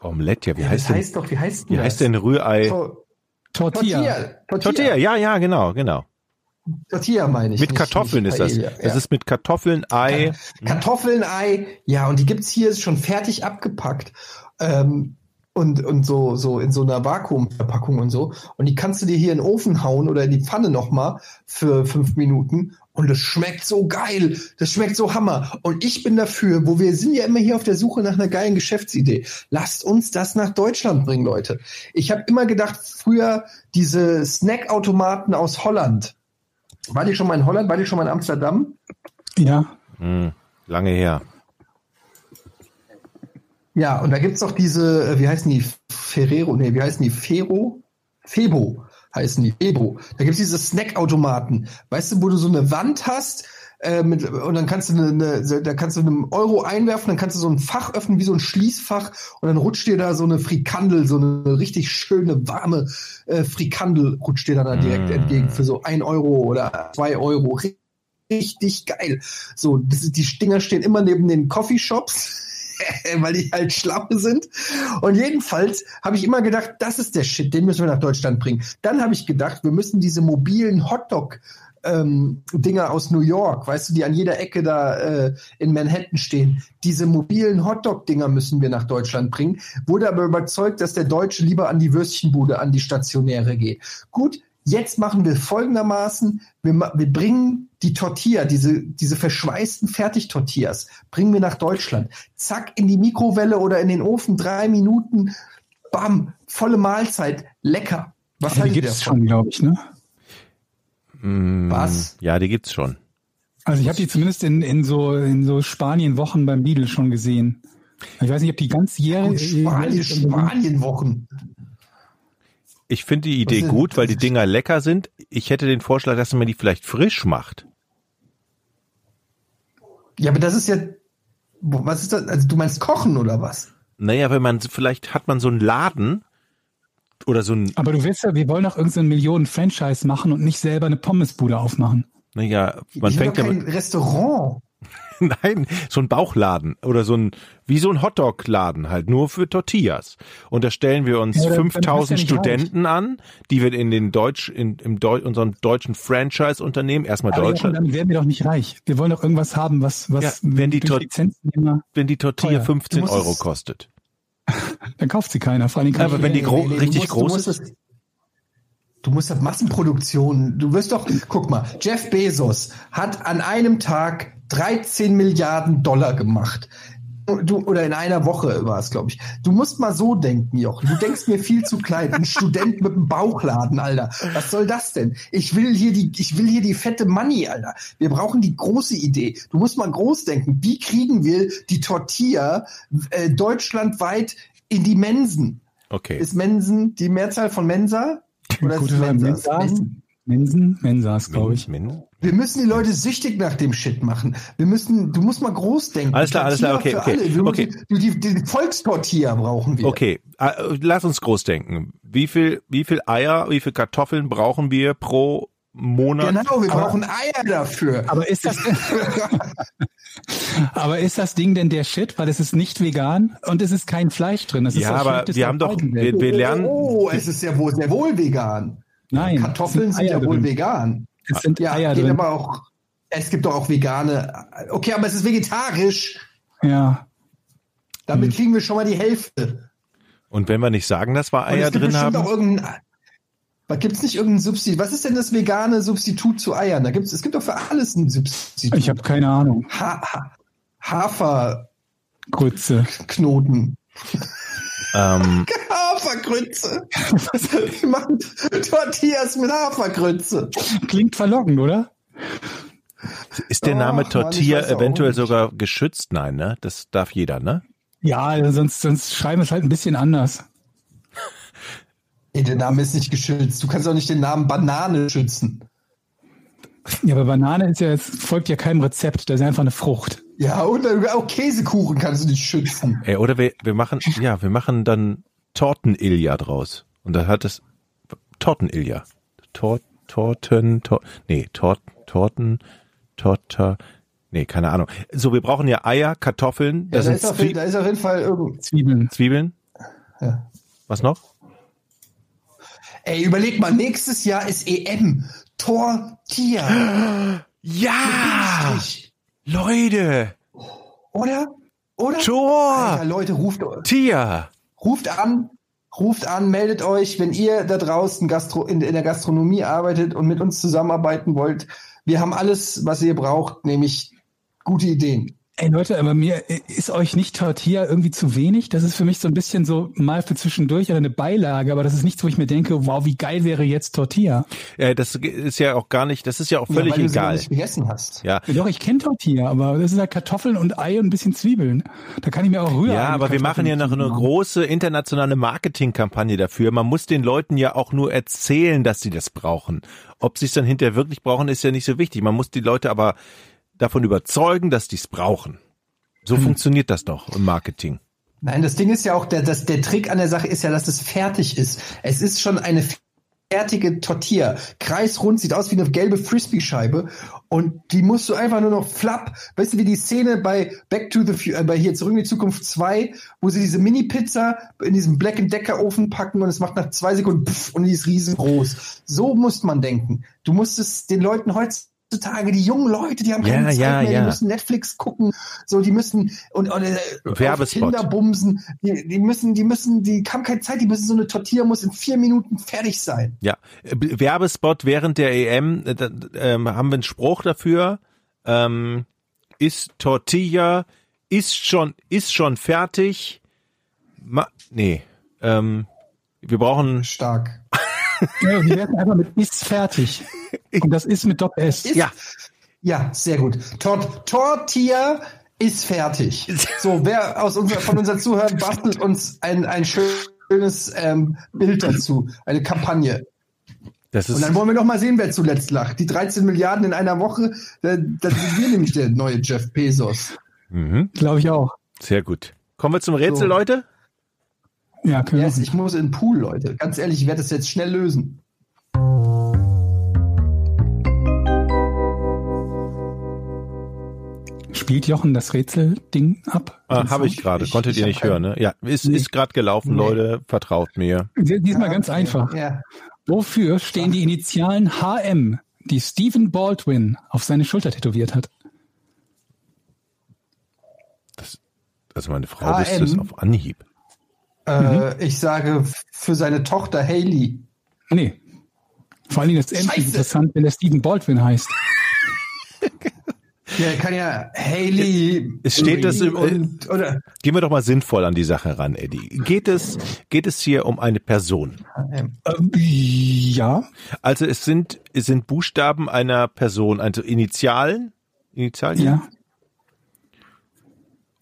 Omelette. Ja, wie Das heißt denn, heißt doch, wie heißt wie denn heißt das? denn Rührei? To- Tortilla. Tortilla. Tortilla, ja, ja, genau, genau. Tortilla meine ich. Mit nicht- Kartoffeln nicht ist das. Paella, Das ja. ist mit Kartoffeln, Ei. Kartoffeln, Ei, ja, und die gibt's hier schon fertig abgepackt. Ähm, und, und so, so in so einer Vakuumverpackung und so. Und die kannst du dir hier in den Ofen hauen oder in die Pfanne nochmal für fünf Minuten. Und das schmeckt so geil. Das schmeckt so Hammer. Und ich bin dafür, wo wir sind ja immer hier auf der Suche nach einer geilen Geschäftsidee. Lasst uns das nach Deutschland bringen, Leute. Ich habe immer gedacht, früher diese Snackautomaten aus Holland. War die schon mal in Holland? War die schon mal in Amsterdam? Ja. Hm, lange her. Ja, und da gibt's doch diese, äh, wie heißen die, Ferrero, nee, wie heißen die, Fero? Febo heißen die, Febo. Da gibt's diese Snackautomaten, weißt du, wo du so eine Wand hast, äh, mit, und dann kannst du eine, eine, da kannst du einen Euro einwerfen, dann kannst du so ein Fach öffnen, wie so ein Schließfach, und dann rutscht dir da so eine Frikandel, so eine richtig schöne, warme äh, Frikandel rutscht dir dann da direkt Mm. entgegen für so ein Euro oder zwei Euro. Richtig geil. So, das, die Dinger stehen immer neben den Coffeeshops. (laughs) weil die halt schlappe sind. Und jedenfalls habe ich immer gedacht, das ist der Shit, den müssen wir nach Deutschland bringen. Dann habe ich gedacht, wir müssen diese mobilen Hotdog ähm, Dinger aus New York, weißt du, die an jeder Ecke da äh, in Manhattan stehen. Diese mobilen Hotdog-Dinger müssen wir nach Deutschland bringen. Wurde aber überzeugt, dass der Deutsche lieber an die Würstchenbude, an die Stationäre geht. Gut, jetzt machen wir folgendermaßen, wir, wir bringen die Tortilla, diese, diese verschweißten Fertigtortillas, bringen wir nach Deutschland. Zack, in die Mikrowelle oder in den Ofen, drei Minuten, bam, volle Mahlzeit, lecker. Was Die gibt's davon? schon, glaube ich, ne? Was? Ja, die gibt's schon. Also ich habe die zumindest in, in so in so Spanien-Wochen beim Lidl schon gesehen. Ich weiß nicht, ob die ganz jährlich. Spanien, Spanien-Wochen. Ich finde die Idee gut, weil die Dinger lecker sind. Ich hätte den Vorschlag, dass man die vielleicht frisch macht. Ja, aber das ist ja, was ist das? Also du meinst kochen oder was? Naja, wenn man, vielleicht hat man so einen Laden oder so ein, Aber du willst ja, wir wollen doch irgendein Millionen-Franchise machen und nicht selber eine Pommesbude aufmachen. naja, man ich fängt doch ja kein mit, Restaurant. (laughs) nein, so ein Bauchladen oder so ein, wie so ein Hotdog-Laden halt, nur für Tortillas. Und da stellen wir uns Ja, dann- dann hast du 5000 ja nicht Studenten an, die wir in den Deutsch, in, im Deu unserem deutschen Franchise-Unternehmen, erstmal Aber Deutschland, damit werden wir doch nicht reich. Wir wollen doch irgendwas haben, was, was Ja, wenn die Tor- wenn die Tortilla Teuer. 15 Du musst Euro kostet. (laughs) dann kauft sie keiner. Vor allem Aber wenn die gro- richtig musst, groß es, Du musst das Massenproduktion, du wirst doch, guck mal, Jeff Bezos hat an einem Tag 13 Milliarden Dollar gemacht. Du, oder in einer Woche war es, glaube ich. Du musst mal so denken, Jochen. Du denkst mir viel zu klein. Ein Student mit einem Bauchladen, Alter. Was soll das denn? Ich will hier die, ich will hier die fette Money, Alter. Wir brauchen die große Idee. Du musst mal groß denken. Wie kriegen wir die Tortilla äh, deutschlandweit in die Mensen? Okay. Ist Mensen die Mehrzahl von Mensa? (laughs) Oder ist Gute? Mensas? Mensen? Mensas, glaube ich. Min- Wir müssen die Leute süchtig nach dem Shit machen. Wir müssen, du musst mal groß denken. Alles klar, alles klar, okay, okay. Wir okay. Die, die, die Volkstortilla brauchen wir. Okay, äh, lass uns groß denken. Wie viel, wie viel Eier, wie viel Kartoffeln brauchen wir pro Monat? Genau, wir Aber- brauchen Eier dafür. Aber ist das, (laughs) aber ist das Ding denn der Shit? Weil es ist nicht vegan und es ist kein Fleisch drin. Das ist Ja, aber wir haben doch, wir, wir lernen, Oh, es ist ja wohl sehr wohl vegan. Nein. Kartoffeln es sind ja wohl drin. vegan. Es sind Ja, Eier drin. aber auch. Es gibt doch auch vegane. Okay, aber es ist vegetarisch. Ja. Damit Hm. kriegen wir schon mal die Hälfte. und wenn wir nicht sagen, dass wir Eier es gibt drin bestimmt haben, auch irgendein. Was gibt's nicht irgendein Substitut? Was ist denn das vegane Substitut zu Eiern? Da gibt's, es gibt doch für alles ein Substitut. Ich habe keine Ahnung. ha ha Haferknoten. Grütze. ähm, (laughs) Hafergrütze. (laughs) Die machen Tortillas mit Hafergrütze. Klingt verlockend, oder? ist der Name Ach, Mann, Tortilla auch eventuell sogar geschützt? Nein, ne? Das darf jeder, ne? Ja, sonst, sonst schreiben wir es halt ein bisschen anders. Ey, der Name ist nicht geschützt. Du kannst auch nicht den Namen Banane schützen. Ja, aber Banane ist ja jetzt, folgt ja keinem Rezept, das ist einfach eine Frucht. Ja, und auch Käsekuchen kannst du nicht schützen. Ey, oder wir, wir machen, ja, wir machen dann Tortenilja draus. Und da hat es Tortenilja. Tor, Torten, Tor, nee, Tor, Torten, Torta, nee, keine Ahnung. So, wir brauchen ja Eier, Kartoffeln, Ja, da da, sind ist auf, Zwie da ist auf jeden Fall irgend. Zwiebeln. Zwiebeln. Ja. Was noch? Ey, überleg mal, nächstes Jahr ist EM. Tortilla. (gasps) Ja! Leute! Oder? Oder? Tor! Alter, Leute, ruft, Tia! Ruft an, ruft an, meldet euch, wenn ihr da draußen Gastro, in, in der Gastronomie arbeitet und mit uns zusammenarbeiten wollt. Wir haben alles, was ihr braucht, nämlich gute Ideen. Ey Leute, aber mir ist euch nicht Tortilla irgendwie zu wenig? Das ist für mich so ein bisschen so mal für zwischendurch oder eine Beilage, aber das ist nichts, wo ich mir denke, wow, wie geil wäre jetzt Tortilla. Ja, das ist ja auch gar nicht, das ist ja auch völlig ja, weil du egal. nicht gegessen hast. Ja. Ja, doch, ich kenne Tortilla, aber das ist halt Kartoffeln und Ei und ein bisschen Zwiebeln. Da kann ich mir auch rühren. Ja, aber wir machen ja noch eine große internationale Marketingkampagne dafür. Man muss den Leuten ja auch nur erzählen, dass sie das brauchen. Ob sie es dann hinterher wirklich brauchen, ist ja nicht so wichtig. Man muss die Leute aber davon überzeugen, dass die es brauchen. So funktioniert das doch im Marketing. Nein, das Ding ist ja auch, der, das, der Trick an der Sache ist ja, dass es fertig ist. Es ist schon eine fertige Tortilla. Kreisrund, sieht aus wie eine gelbe Frisbee-Scheibe. Und die musst du einfach nur noch flapp. Weißt du, wie die Szene bei Back to the Future, äh, bei hier Zurück in die Zukunft 2, wo sie diese Mini-Pizza in diesem Black Decker Ofen packen und es macht nach zwei Sekunden pff, und die ist riesengroß. So muss man denken. Du musst es den Leuten heutzutage, die jungen Leute, die haben keine Ja, Zeit ja, mehr, ja. die müssen Netflix gucken, so, die müssen und, und äh, auf Werbespot. Bumsen, die, die müssen, die müssen, die haben keine Zeit, die müssen so eine Tortilla muss in vier Minuten fertig sein. Ja, Äh, Werbespot während der EM, äh, da, ähm, haben wir einen Spruch dafür. Ähm, ist Tortilla, ist schon, ist schon fertig. Ma nee, ähm, wir brauchen, Stark. (laughs) Ja, wir werden einfach mit ist fertig. Und das ist mit Doppel S. Ist, Ja. Ja, sehr gut. Tort Tortilla ist fertig. So, wer aus unser, von unseren Zuhörern bastelt uns ein, ein schönes ähm, Bild dazu, eine Kampagne. Das Und ist, dann wollen wir doch mal sehen, wer zuletzt lacht. Die 13 Milliarden in einer Woche, da, da sind wir nämlich der neue Jeff Bezos. mhm, Glaube ich auch. sehr gut. Kommen wir zum Rätsel, So. Leute? Ja, können Yes, ich muss in den Pool, Leute. Ganz ehrlich, ich werde das jetzt schnell lösen. Spielt Jochen das Rätselding ab? Ah, Habe ich gerade. Ich- Konntet ich ihr hab nicht hören, ne? Ja, ist, Nee. ist gerade gelaufen, Nee. Leute. Vertraut mir. Diesmal ganz einfach. Ja. Wofür stehen die Initialen HM, die Stephen Baldwin auf seine Schulter tätowiert hat? Also meine Frau wüsste es auf Anhieb. Äh, Ich sage für seine Tochter Haley. Nee. Vor allen Dingen ist es endlich Scheiße. interessant, wenn der Stephen Baldwin heißt. (laughs) Ja, kann ja Haley. Es steht das im- und, oder Gehen wir doch mal sinnvoll an die Sache ran, Eddie. Geht es, geht es hier um eine Person? HM. Ähm, ja. Also es sind, es sind Buchstaben einer Person, also Initialen, Initialien. Ja.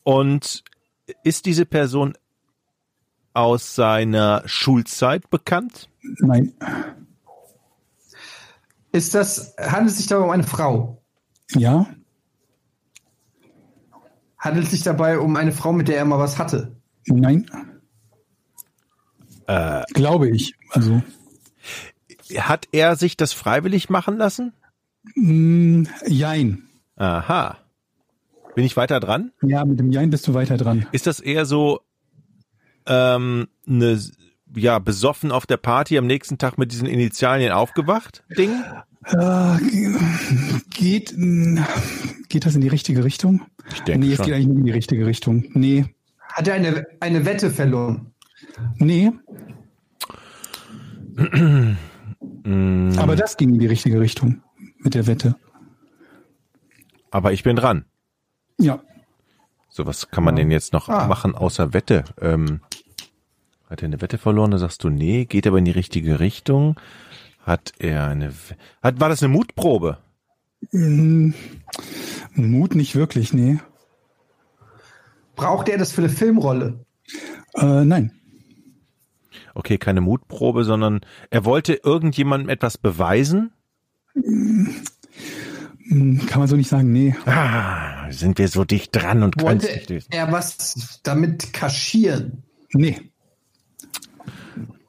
Und ist diese Person aus seiner Schulzeit bekannt? Nein. Ist das, handelt es sich dabei um eine Frau? Ja. Handelt es sich dabei um eine Frau, mit der er mal was hatte? Nein. Äh, Glaube ich. Also. hat er sich das freiwillig machen lassen? Mh, jein. Aha. Bin ich weiter dran? Ja, mit dem Jein bist du weiter dran. Ist das eher so ähm, eine ja besoffen auf der Party am nächsten Tag mit diesen Initialien aufgewacht? Ding? Äh, geht, geht das in die richtige Richtung? Ich denke nee, es schon. geht eigentlich nicht in die richtige Richtung. Nee. Hat er eine, eine Wette verloren? Nee. Mm, Aber das ging in die richtige Richtung mit der Wette. aber ich bin dran. Ja. So, was kann man denn jetzt noch Ah. machen außer Wette? Ähm, hat er eine Wette verloren? Da sagst du, nee, geht aber in die richtige Richtung. Hat er eine, hat, war das eine Mutprobe? Mh, Mut nicht wirklich, nee. Braucht er das für eine Filmrolle? Äh, nein. Okay, keine Mutprobe, sondern er wollte irgendjemandem etwas beweisen. Mh, Kann man so nicht sagen, nee. Ah, sind wir so dicht dran und können es nicht lesen. er was damit kaschieren? Nee.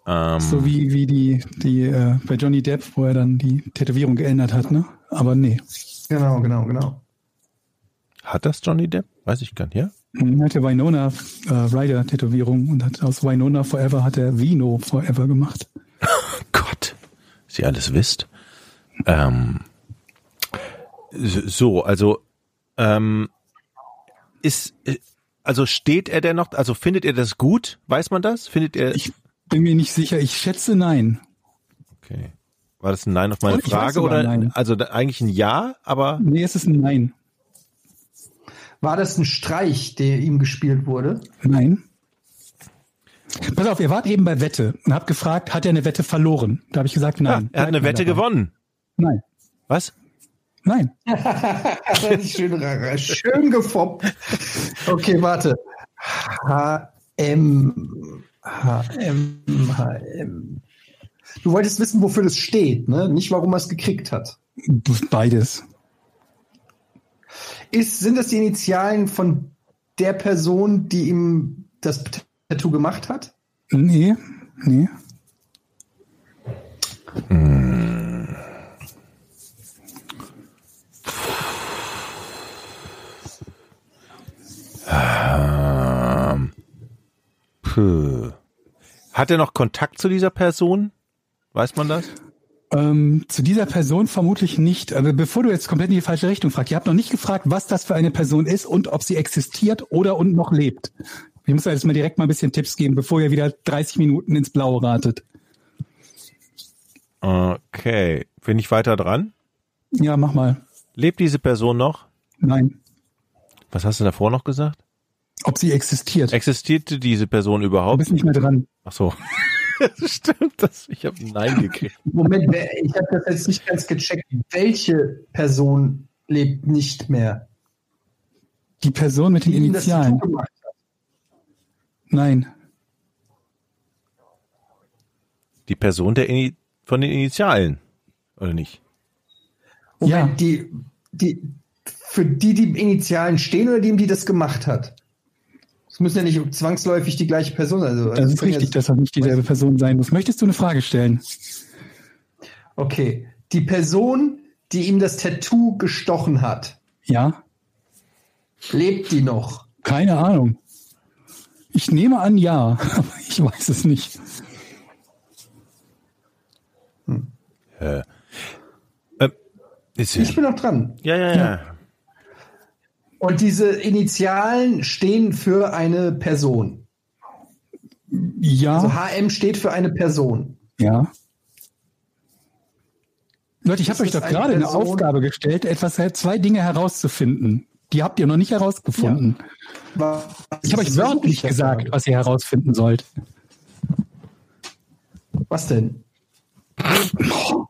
Ähm, So wie, wie die, die äh, bei Johnny Depp, wo er dann die Tätowierung geändert hat, ne? Aber nee. Genau, genau, genau. hat das Johnny Depp? Weiß ich gar nicht, ja? Er hatte Winona äh, Ryder Tätowierung und hat aus Winona Forever hat er Vino Forever gemacht. (laughs) Gott, Sie alles wisst. Ähm, so, also ähm, ist äh, also steht er denn noch? Also findet er das gut? Weiß man das? Findet er? Ich bin mir nicht sicher. Ich schätze nein. okay. War das ein Nein auf meine Und Frage oder Nein. also eigentlich ein Ja, aber Nee, es ist ein Nein. War das ein Streich, der ihm gespielt wurde? Nein. Pass auf, ihr wart eben bei Wette und habt gefragt, hat er eine Wette verloren? Da habe ich gesagt, nein. er hat eine Wette dabei. gewonnen. Nein. Was? Nein. (laughs) schön, schön gefoppt. Okay, warte. HM. HM. HM. Du wolltest wissen, wofür das steht, ne? Nicht, warum er es gekriegt hat. Beides. Ist, sind das die Initialen von der Person, die ihm das Tattoo gemacht hat? Nee, nee. Ähm, puh. Hat er noch Kontakt zu dieser Person? Weiß man das? Ähm, zu dieser Person vermutlich nicht. Aber bevor du jetzt komplett in die falsche Richtung fragst, ihr habt noch nicht gefragt, was das für eine Person ist und ob sie existiert oder und noch lebt. Ich muss jetzt mal direkt mal ein bisschen Tipps geben, bevor ihr wieder 30 Minuten ins Blaue ratet. Okay. Bin ich weiter dran? Ja, mach mal. Lebt diese Person noch? Nein. Was hast du davor noch gesagt? Ob sie existiert. Existierte diese Person Du überhaupt? bist nicht mehr dran. Ach so. (laughs) Stimmt, das, ich habe Nein gekriegt. Moment, ich habe das jetzt nicht ganz gecheckt. Welche Person lebt nicht mehr? Die Person mit den Initialen. Nein. Die Person der Ini von den Initialen, oder nicht? Moment, Ja. die, die, für die, die Initialen stehen oder die, die das gemacht hat? Müssen ja nicht zwangsläufig die gleiche Person sein. Also, Das also ist können richtig, ja- dass das nicht dieselbe Person sein muss. Möchtest du eine Frage stellen? Okay. Die Person, die ihm das Tattoo gestochen hat, Ja? lebt die noch? Keine Ahnung. Ich nehme an, ja, (laughs) aber ich weiß es nicht. Äh, ähm, ist Ich bin noch dran. ja, ja, ja. Und diese Initialen stehen für eine Person. Ja, Also HM steht für eine Person. ja. Leute, ich habe euch doch eine gerade eine Person? Aufgabe gestellt, etwas zwei Dinge herauszufinden. Die habt ihr noch nicht herausgefunden. Was Ich habe euch wörtlich gesagt, was ihr herausfinden sollt. Was denn? (laughs) (laughs)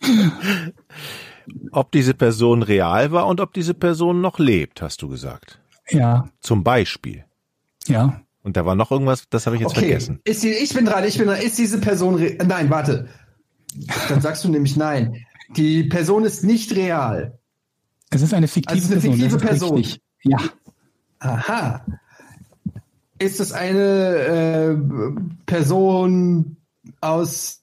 (laughs) Ob diese Person real war und ob diese Person noch lebt, hast du gesagt. Ja, Zum Beispiel. ja. Und da war noch irgendwas, das habe ich jetzt Okay, vergessen. ist die, ich bin dran, ich bin dran. Ist diese Person Nein, warte. Dann sagst du nämlich nein. Die Person ist nicht real. Es ist eine fiktive Also es ist eine Person. fiktive Person. richtig. Ja, Aha. Ist es eine äh, Person aus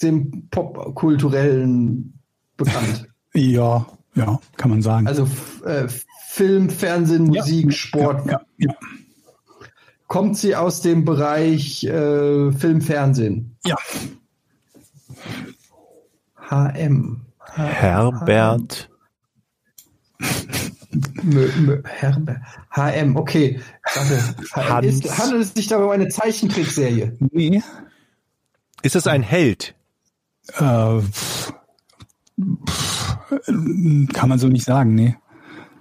dem Popkulturellen bekannt? (laughs) ja, ja, kann man sagen. Also äh, Film, Fernsehen, Musik, ja, Sport. Ja, ja, Kommt sie aus dem Bereich äh, Film, Fernsehen? ja. HM. Herbert. Mö, mö, Herbe. HM, okay. Warte. Ist, handelt es sich dabei um eine Zeichentrickserie? Nee. Ist es ein Held? Äh, pff, pff, kann man so nicht sagen, nee.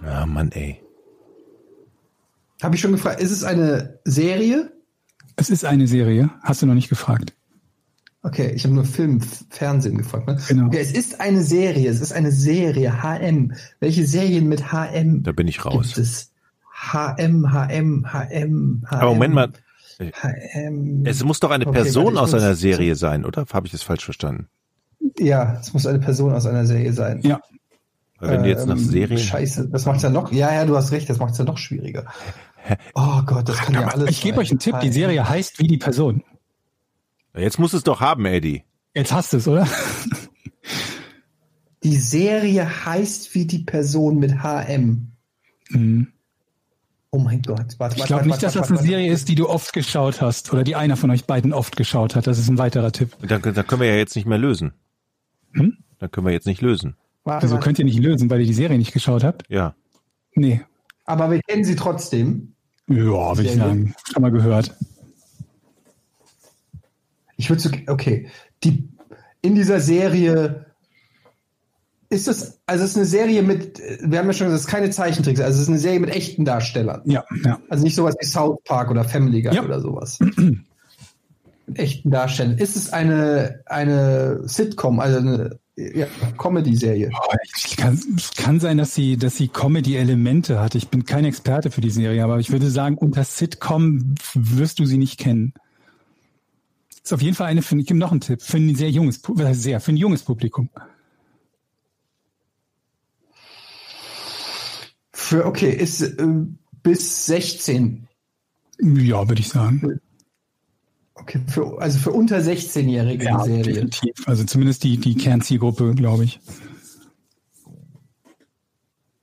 Ah, Mann, ey. Habe ich schon gefragt. Ist es eine Serie? Es ist eine Serie, hast du noch nicht gefragt. Okay, ich habe nur Film, Fernsehen gefragt. Ne? Genau. Okay, es ist eine Serie. Es ist eine Serie. HM. Welche Serien mit HM Da bin ich gibt raus. es? HM, HM, HM, HM. Aber Moment mal, HM. es muss doch eine Okay, Person warte, aus einer Serie sein, oder? Habe ich das falsch verstanden? Ja, es muss eine Person aus einer Serie sein. Ja, Weil wenn du jetzt nach Ähm, Serien. Scheiße, das macht's ja noch. Ja, ja, du hast recht, das macht's ja noch schwieriger. (laughs) Oh Gott, das kann ja alles. ich gebe euch einen Tipp, die Serie heißt wie die Person. Jetzt muss es doch haben, Eddie. Jetzt hast du es, oder? Die Serie heißt wie die Person mit HM. Mhm. Oh mein Gott, warte, Ich glaube warte, nicht, dass warte, das eine warte, Serie ist, die du oft geschaut hast oder die einer von euch beiden oft geschaut hat. Das ist ein weiterer Tipp. Dann, dann können wir ja jetzt nicht mehr lösen. Hm? Dann können wir jetzt nicht lösen. Warte, Also könnt ihr nicht lösen, weil ihr die Serie nicht geschaut habt? Ja. Nee. Aber wir kennen sie trotzdem. Ja, würde ich sagen. Schon mal gehört. Ich würde so, okay, die in dieser Serie ist es, also es ist eine Serie mit, wir haben ja schon gesagt, es ist keine Zeichentricks, also es ist eine Serie mit echten Darstellern. Ja, ja. Also nicht sowas wie South Park oder Family Guy Ja. oder sowas. (clears throat) echten Darstellern. Ist es eine, eine Sitcom, also eine ja, Comedy-Serie? Ich kann, es kann sein, dass sie, dass sie Comedy-Elemente hat. Ich bin kein Experte für die Serie, aber ich würde sagen, unter Sitcom wirst du sie nicht kennen. Ist auf jeden Fall eine, ich gebe noch einen Tipp, für ein sehr junges, heißt sehr, für ein junges Publikum. Für, okay, ist äh, bis 16. Ja, würde ich sagen. Okay, für, also für unter 16-Jährige Ja, Serie. definitiv. Also zumindest die, die Kernzielgruppe, glaube ich.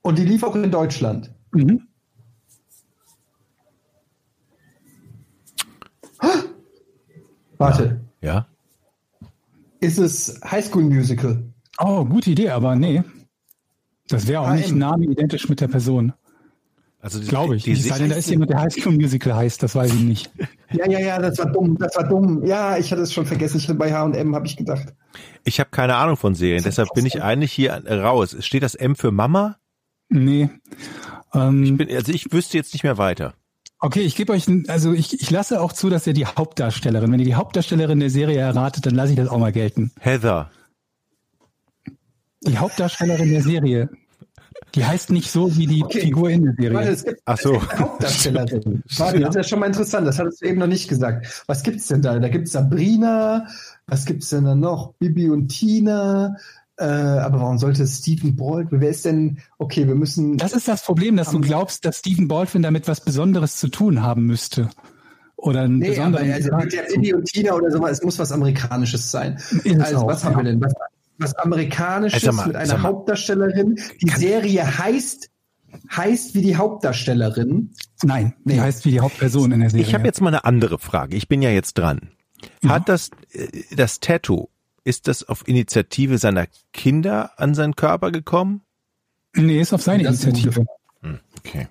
Und die lief auch in Deutschland. Mhm. Warte, Ja? ist es High School Musical? Oh, gute Idee, aber nee. Das wäre auch HM. nicht namenidentisch mit der Person. Also Glaube ich. Die, sei denn, da ist jemand, der High School Musical heißt, das weiß ich nicht. (laughs) Ja, ja, ja, das war dumm, das war dumm. Ja, ich hatte es schon vergessen. Ich bei H&M habe ich gedacht. ich habe keine Ahnung von Serien, deshalb bin ich eigentlich hier raus. Steht das M für Mama? Nee. Ähm, Ich bin, also ich wüsste jetzt nicht mehr weiter. Okay, ich gebe euch, ein- also ich, ich lasse auch zu, dass ihr die Hauptdarstellerin, wenn ihr die Hauptdarstellerin der Serie erratet, dann lasse ich das auch mal gelten. Heather. Die Hauptdarstellerin der Serie, die heißt nicht so wie die Okay. Figur in der Serie. Warte, es gibt, Ach so. es gibt eine Hauptdarstellerin. Warte, das ist ja schon mal interessant. Das hattest du eben noch nicht gesagt. Was gibt's denn da? Da gibt's Sabrina. Was gibt's denn da noch? Bibi und Tina. Äh, aber warum sollte es Stephen Baldwin? Wer ist denn? Okay, wir müssen. Das ist das Problem, dass du glaubst, dass Stephen Baldwin damit was Besonderes zu tun haben müsste. Oder einen Nee, aber besonderen also mit der Bibi und Tina oder so, es muss was Amerikanisches sein. Ist es Also, auch, was haben ja. wir denn? Was, was Amerikanisches Also, mal, mit einer. Hauptdarstellerin. Die Serie heißt, heißt wie die Hauptdarstellerin. Nein, die Nee. heißt wie die Hauptperson in der Serie. Ich habe jetzt mal eine andere Frage. Ich bin ja jetzt dran. Hat das, äh, das Tattoo, ist das auf Initiative seiner Kinder an seinen Körper gekommen? Nee, ist auf seine Das Initiative. Okay.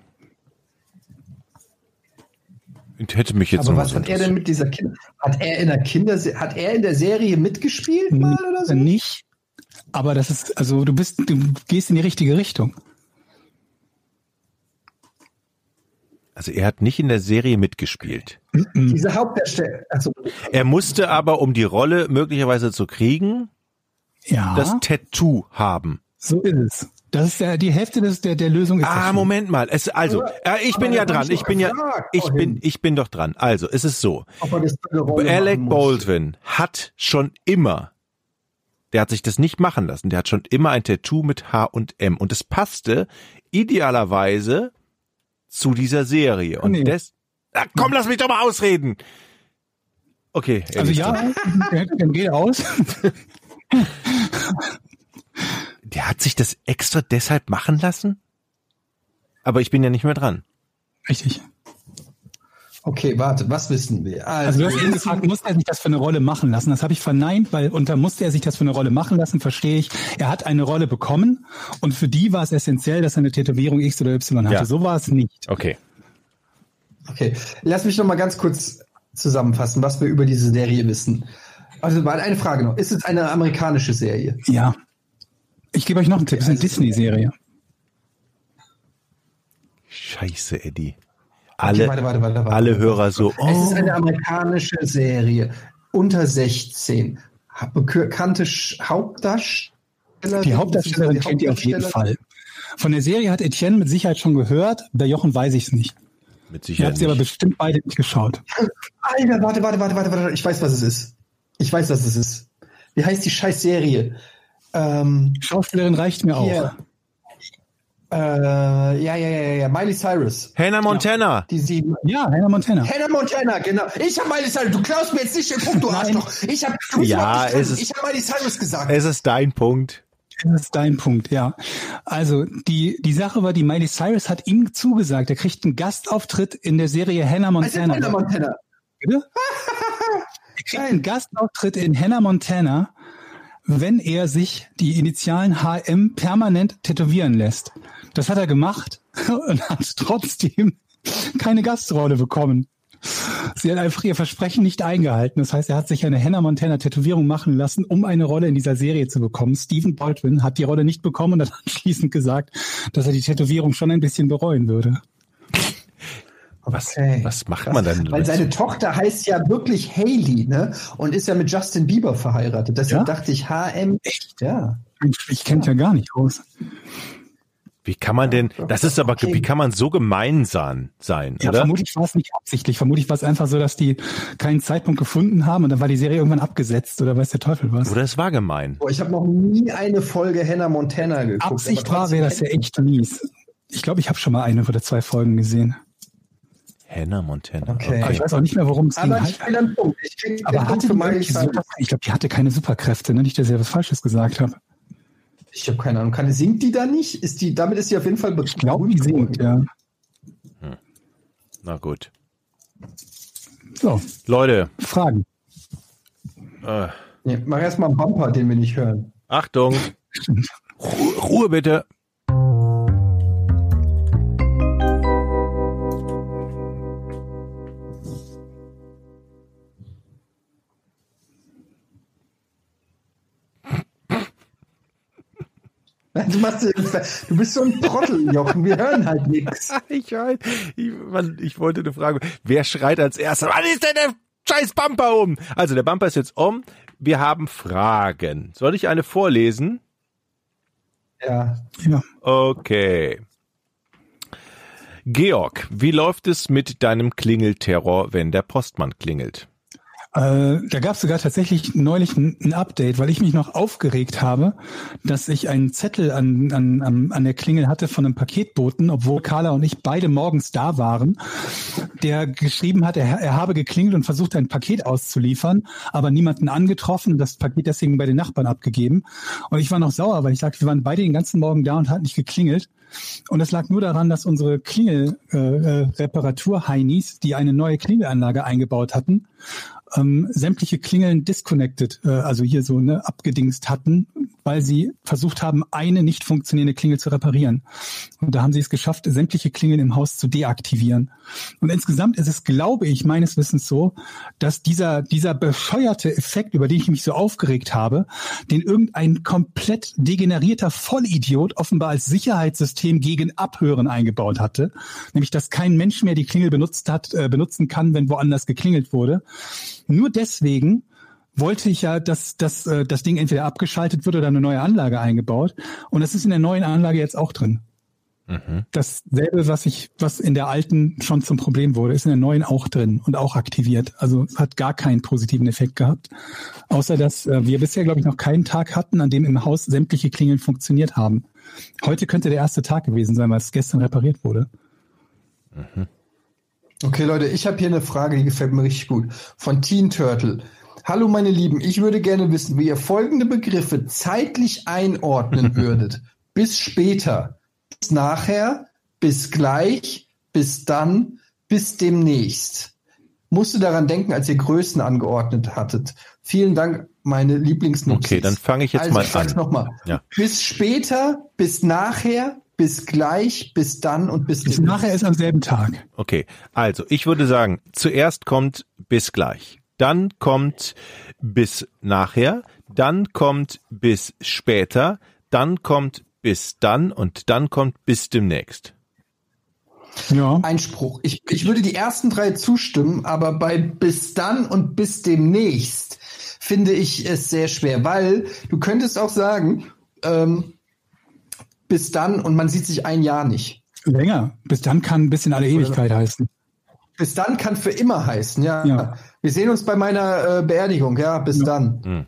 Ich hätte mich jetzt Aber noch was hat er denn mit dieser Kinder? Hat er in der Kinder hat er in der Serie mitgespielt mal oder so? Nicht, aber das ist, also du bist, du gehst in die richtige Richtung. Also er hat nicht in der Serie mitgespielt. Diese Hauptdarsteller. Also, Er musste aber, um die Rolle möglicherweise zu kriegen, Ja, das Tattoo haben. so ist es. Das ist der, die Hälfte des, der, der Lösung ist das Ah. Moment mal. Es, also, äh, ich bin ja dran. ich bin ja, ich bin, ich bin doch dran. Also, es ist so. Alec. Baldwin hat schon immer, der hat sich das nicht machen lassen, der hat schon immer ein Tattoo mit H und M und es passte idealerweise zu dieser Serie. Und Nee. des, ah, komm, lass mich doch mal ausreden. Okay. Also ja, dann geht aus. Der hat sich das extra deshalb machen lassen? Aber ich bin ja nicht mehr dran. Richtig. Okay, warte, was wissen wir? Also du hast eben jetzt- gefragt, musste er sich das für eine Rolle machen lassen? Das habe ich verneint, weil unter musste er sich das für eine Rolle machen lassen, verstehe ich. Er hat eine Rolle bekommen und für die war es essentiell, dass er eine Tätowierung X oder Y hatte. Ja. So war es nicht. Okay. Okay, lass mich noch mal ganz kurz zusammenfassen, was wir über diese Serie wissen. Also mal eine Frage noch. Ist es eine amerikanische Serie? Ja. Ich gebe euch noch einen Tipp. Es ist eine Disney-Serie. Scheiße, Eddie. Okay, Alle, warte, warte, warte, warte. alle Hörer so, Es ist oh, eine amerikanische Serie. Unter 16. Ha- Bekannte Hauptdarsteller. Die Hauptdarstellerin kennt ihr auf jeden Fall. Von der Serie hat Etienne mit Sicherheit schon gehört. Bei Jochen weiß ich es nicht. mit Ihr Sicherheit habt sie aber bestimmt beide nicht geschaut. Alter, warte, warte, warte, warte, warte. Ich weiß, was es ist. Ich weiß, was es ist. Wie heißt die scheiß Serie? Ähm, Schauspielerin reicht mir auch. Äh, ja, ja, ja, ja, ja. Miley Cyrus. Hannah Montana. Die sieben. Ja, Hannah Montana. Hannah Montana, genau. Ich habe Miley Cyrus. Du klaust mir jetzt nicht den Punkt, du Nein. Arschloch. Ich habe Ja, es ist- ich habe Miley Cyrus gesagt. Es ist dein Punkt. Das ist dein Punkt, ja. Also die, die Sache war, die Miley Cyrus hat ihm zugesagt, er kriegt einen Gastauftritt in der Serie Hannah Also Montana. Hannah Montana. Bitte? Er kriegt einen Gastauftritt in Hannah Montana, wenn er sich die Initialen HM permanent tätowieren lässt. Das hat er gemacht (laughs) und hat trotzdem keine Gastrolle bekommen. Sie hat einfach ihr Versprechen nicht eingehalten. Das heißt, er hat sich eine Hannah Montana Tätowierung machen lassen, um eine Rolle in dieser Serie zu bekommen. Stephen Baldwin hat die Rolle nicht bekommen und hat anschließend gesagt, dass er die Tätowierung schon ein bisschen bereuen würde. Was, Okay. was macht man dann? Weil seine Tochter heißt ja wirklich Haley, ne? Und ist ja mit Justin Bieber verheiratet. Deshalb Ja? dachte ich HM. Ja. Ich kenne ja gar nicht aus. Wie kann man denn, das ist aber, Okay. wie kann man so gemeinsam sein, Ja, oder? vermutlich war es nicht absichtlich. Vermutlich war es einfach so, dass die keinen Zeitpunkt gefunden haben und dann war die Serie irgendwann abgesetzt oder weiß der Teufel was. Oder es war gemein. Boah, ich habe noch nie eine Folge Hannah Montana geguckt. Absicht war, wäre das ja echt mies. Ich glaube, ich habe schon mal eine oder zwei Folgen gesehen. Hannah Montana. Okay. Aber ich weiß auch nicht mehr, worum es ging. Aber ich will einen Punkt. Ich krieg Aber Punkt hatte für die super, ich glaube, die hatte keine Superkräfte, ne? Nicht, dass ich ja was Falsches gesagt habe. Ich habe keine Ahnung. Kann, singt die da nicht? Ist die, damit ist sie auf jeden Fall Ich glaube, die singt, ja. Na gut. So, Leute, Fragen. äh, Nee, mach erst mal einen Bumper, den wir nicht hören. Achtung. (laughs) Ruhe, Ruhe bitte. Du, machst, du bist so ein Trottel, Jochen. Wir hören halt nichts. (laughs) Ich, weiß, ich, Mann, ich wollte eine Frage. Wer schreit als erster? Wann ist denn der scheiß Bumper um? Also der Bumper ist jetzt um. Wir haben Fragen. Soll ich eine vorlesen? Ja. Ja. Okay. Georg, wie läuft es mit deinem Klingelterror, wenn der Postmann klingelt? Äh, da gab es sogar tatsächlich neulich ein, ein Update, weil ich mich noch aufgeregt habe, dass ich einen Zettel an, an, an, der Klingel hatte von einem Paketboten, obwohl Carla und ich beide morgens da waren, der geschrieben hat, er, er habe geklingelt und versucht, ein Paket auszuliefern, aber niemanden angetroffen, das Paket deswegen bei den Nachbarn abgegeben. Und ich war noch sauer, weil ich sagte, wir waren beide den ganzen Morgen da und hat nicht geklingelt. Und es lag nur daran, dass unsere Klingel-Reparatur-Heinis, die eine neue Klingelanlage eingebaut hatten, ähm, sämtliche Klingeln disconnected, äh, also hier so ne, abgedingst hatten, weil sie versucht haben, eine nicht funktionierende Klingel zu reparieren. Und da haben sie es geschafft, sämtliche Klingeln im Haus zu deaktivieren. Und insgesamt ist es, glaube ich, meines Wissens so, dass dieser, dieser bescheuerte Effekt, über den ich mich so aufgeregt habe, den irgendein komplett degenerierter Vollidiot offenbar als Sicherheitssystem gegen Abhören eingebaut hatte. Nämlich, dass kein Mensch mehr die Klingel benutzt hat, äh, benutzen kann, wenn woanders geklingelt wurde. Nur deswegen wollte ich ja, dass, dass äh, das Ding entweder abgeschaltet wird oder eine neue Anlage eingebaut. Und das ist in der neuen Anlage jetzt auch drin. Dasselbe, was ich, was in der alten schon zum Problem wurde, ist in der neuen auch drin und auch aktiviert. Also es hat gar keinen positiven Effekt gehabt. Außer dass äh, wir bisher, glaube ich, noch keinen Tag hatten, an dem im Haus sämtliche Klingeln funktioniert haben. Heute könnte der erste Tag gewesen sein, weil es gestern repariert wurde. Okay, Leute, ich habe hier eine Frage, die gefällt mir richtig gut. Von Teen Turtle. Hallo, meine Lieben, ich würde gerne wissen, wie ihr folgende Begriffe zeitlich einordnen (laughs) würdet. Bis später, bis nachher, bis gleich, bis dann, bis demnächst. Musste daran denken, als ihr Größen angeordnet hattet. Vielen Dank, meine Lieblingsnutzer. Okay, dann fange ich jetzt also, mal an. Nochmal. Ja. Bis später, bis nachher, bis gleich, bis dann und bis demnächst. nachher ist am selben Tag. Okay, also ich würde sagen, zuerst kommt bis gleich, dann kommt bis nachher, dann kommt bis später, dann kommt bis dann und dann kommt bis demnächst. Ja. Einspruch. Ich, ich würde die ersten drei zustimmen, aber bei bis dann und bis demnächst finde ich es sehr schwer, weil du könntest auch sagen, ähm, bis dann und man sieht sich ein Jahr nicht. Länger. Bis dann kann bis in alle Ewigkeit heißen. Bis dann kann für immer heißen, ja. Ja. Wir sehen uns bei meiner äh, Beerdigung, ja, bis dann. Hm.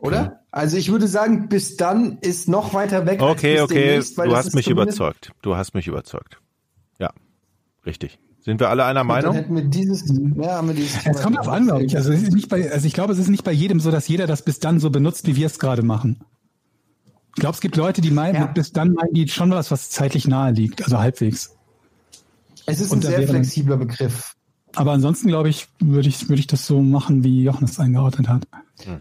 Oder? Also ich würde sagen, bis dann ist noch weiter weg. Okay, als bis okay, demnächst, weil du hast mich überzeugt. Du hast mich überzeugt. Ja, richtig. Sind wir alle einer Gut, Dann Meinung? hätten wir dieses, ja, haben wir dieses Es kommt auf an, glaube ich. Also, es ist nicht bei, also ich glaube, es ist nicht bei jedem so, dass jeder das bis dann so benutzt, wie wir es gerade machen. Ich glaube, es gibt Leute, die meinen, Ja. bis dann meinen die schon was, was zeitlich nahe liegt, also halbwegs. Es ist Und ein sehr flexibler Begriff. Aber ansonsten, glaube ich, würde ich, würde ich das so machen, wie Jochen es eingeordnet hat.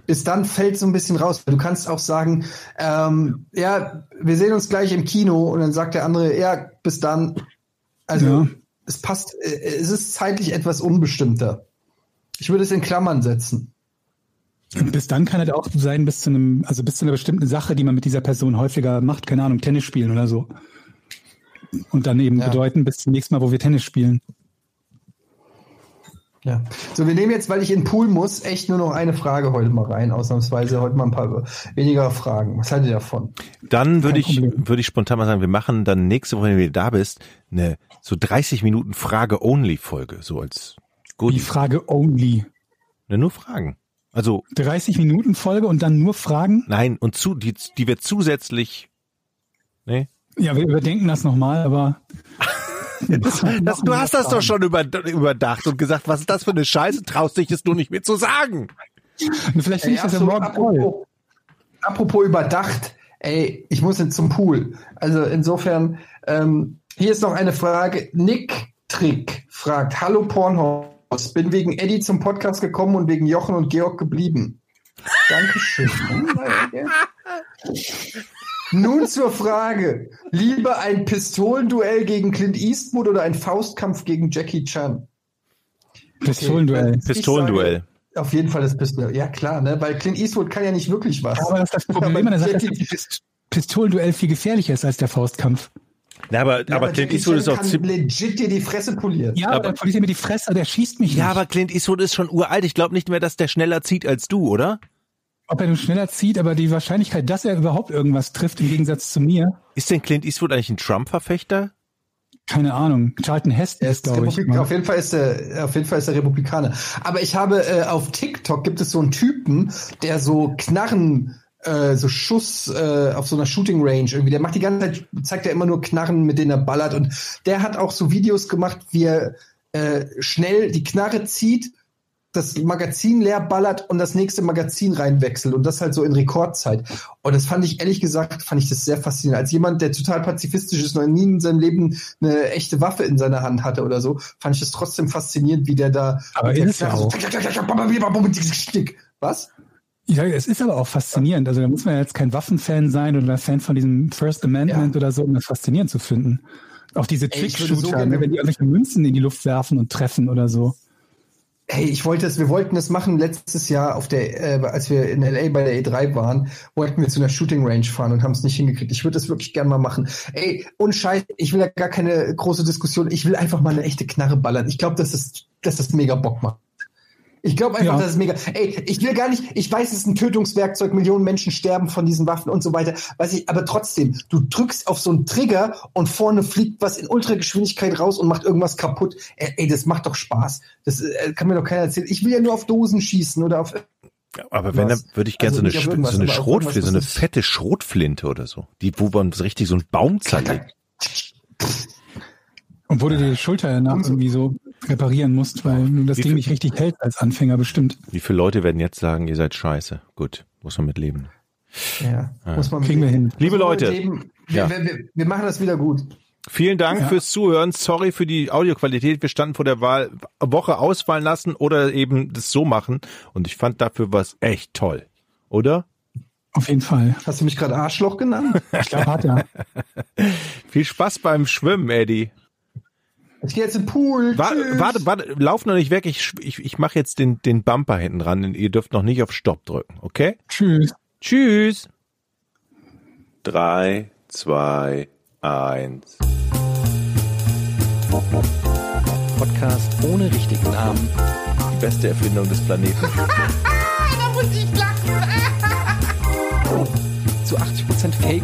bis dann fällt so ein bisschen raus. Du kannst auch sagen, ähm, ja, wir sehen uns gleich im Kino und dann sagt der andere, ja, bis dann. Also Ja. es passt, äh, es ist zeitlich etwas unbestimmter. Ich würde es in Klammern setzen. Und bis dann kann es auch sein, bis zu einem, also bis zu einer bestimmten Sache, die man mit dieser Person häufiger macht, keine Ahnung, Tennis spielen oder so. Und dann eben Ja. bedeuten, bis zum nächsten Mal, wo wir Tennis spielen. Ja. So, wir nehmen jetzt, weil ich in den Pool muss, echt nur noch eine Frage heute mal rein, ausnahmsweise heute mal ein paar weniger Fragen. Was haltet ihr davon? Dann würde ich, würde ich spontan mal sagen, wir machen dann nächste Woche, wenn du wieder da bist, eine so 30 Minuten Frage-Only-Folge, so als gut. Die Frage only. Ne, nur Fragen. Also, 30 Minuten Folge und dann nur Fragen? nein, und zu, die, die wir zusätzlich, ne? Ja, wir überdenken das nochmal, aber. (laughs) Das, du hast das doch schon über, überdacht und gesagt, was ist das für eine Scheiße, traust dich es nur nicht mehr zu sagen. Vielleicht finde ich das ja so, morgen toll. apropos, apropos überdacht, ey, ich muss jetzt zum Pool. Also insofern, ähm, hier ist noch eine Frage. Nick Trick fragt, hallo Pornhaus, bin wegen Eddie zum Podcast gekommen und wegen Jochen und Georg geblieben. Dankeschön. (laughs) Nun zur Frage. Lieber ein Pistolenduell gegen Clint Eastwood oder ein Faustkampf gegen Jackie Chan? Pistolenduell. Ich Pistolenduell. Auf jeden Fall das Pistolenduell. Ja klar, ne? Weil Clint Eastwood kann ja nicht wirklich was. Aber das ist das Problem an der Sache. Jackie- Die, Pist Pistolenduell viel gefährlicher ist als der Faustkampf. Ja, aber, aber Clint Eastwood ist auch kann ziemlich. legit dir die Fresse polieren. Ja, aber dann verliert er mir die Fresse, der schießt mich Ja, nicht. aber Clint Eastwood ist schon uralt. Ich glaube nicht mehr, dass der schneller zieht als du, oder? Ob er nun schneller zieht, aber die Wahrscheinlichkeit, dass er überhaupt irgendwas trifft, im Gegensatz zu mir, Ist denn Clint Eastwood eigentlich ein Trump-Verfechter? keine Ahnung. Charlton Heston ist, glaube ich. Mal. auf jeden Fall ist er, auf jeden Fall ist er Republikaner. Aber ich habe äh, auf TikTok gibt es so einen Typen, der so Knarren, äh, so Schuss äh, auf so einer Shooting Range irgendwie. Der macht die ganze Zeit, zeigt er immer nur Knarren, mit denen er ballert. Und der hat auch so Videos gemacht, wie er äh, schnell die Knarre zieht, das Magazin leer ballert und das nächste Magazin reinwechselt und das halt so in Rekordzeit. Und das fand ich ehrlich gesagt, fand ich das sehr faszinierend. Als jemand, der total pazifistisch ist, noch nie in seinem Leben eine echte Waffe in seiner Hand hatte oder so, fand ich das trotzdem faszinierend, wie der da. Aber ist er Knarre auch. so Was? Ja, es ist aber auch faszinierend. Also da muss man ja jetzt kein Waffenfan sein oder Fan von diesem First Amendment oder so, um das faszinierend zu finden. Auch diese so Trickshooter, gerne- ne, wenn die irgendwelche Münzen in die Luft werfen und treffen oder so. Hey, ich wollte es, wir wollten es machen letztes Jahr auf der, äh, als wir in LA bei der E3 waren, wollten wir zu einer Shooting Range fahren und haben es nicht hingekriegt. Ich würde das wirklich gerne mal machen. Ey, und Scheiß, ich will ja gar keine große Diskussion. Ich will einfach mal eine echte Knarre ballern. Ich glaube, dass das, dass das mega Bock macht. Ich glaube einfach, Ja. dass es mega. Ey, ich will gar nicht, ich weiß, es ist ein Tötungswerkzeug, Millionen Menschen sterben von diesen Waffen und so weiter. Weiß ich, aber trotzdem, du drückst auf so einen Trigger und vorne fliegt was in Ultrageschwindigkeit raus und macht irgendwas kaputt. Ey, das macht doch Spaß. Das äh, kann mir doch keiner erzählen. Ich will ja nur auf Dosen schießen oder auf. Aber wenn, dann würde ich gerne Also so eine, so eine Schrotflinte, so eine fette Schrotflinte oder so. Die, wo man richtig so einen Baum (laughs) zerlegt. Und wo du die Schulter danach irgendwie so reparieren musst, weil du das Ding nicht richtig hältst als Anfänger bestimmt. Wie viele Leute werden jetzt sagen, ihr seid scheiße? Gut, muss man mit leben. Ja, muss man Kriegen wir hin. Liebe Leute. Leben. Wir, Ja. wir, wir, wir machen das wieder gut. Vielen Dank Ja. fürs Zuhören. Sorry für die Audioqualität. Wir standen vor der Wahl, Woche ausfallen lassen oder eben das so machen. Und ich fand dafür was echt toll. Oder? Auf jeden Fall. Hast du mich gerade Arschloch genannt? Ich glaube, hat er. (laughs) Viel Spaß beim Schwimmen, Eddie. Ich gehe jetzt in den Pool. Wa Tschüss. warte, warte, lauf noch nicht weg. Ich, ich, ich mache jetzt den, den Bumper hinten ran. Ihr dürft noch nicht auf Stopp drücken, okay? Tschüss. Tschüss. Drei, zwei, eins. Podcast ohne richtigen Namen. Die beste Erfindung des Planeten. (laughs) Da muss ich lachen. Zu 80% Fake.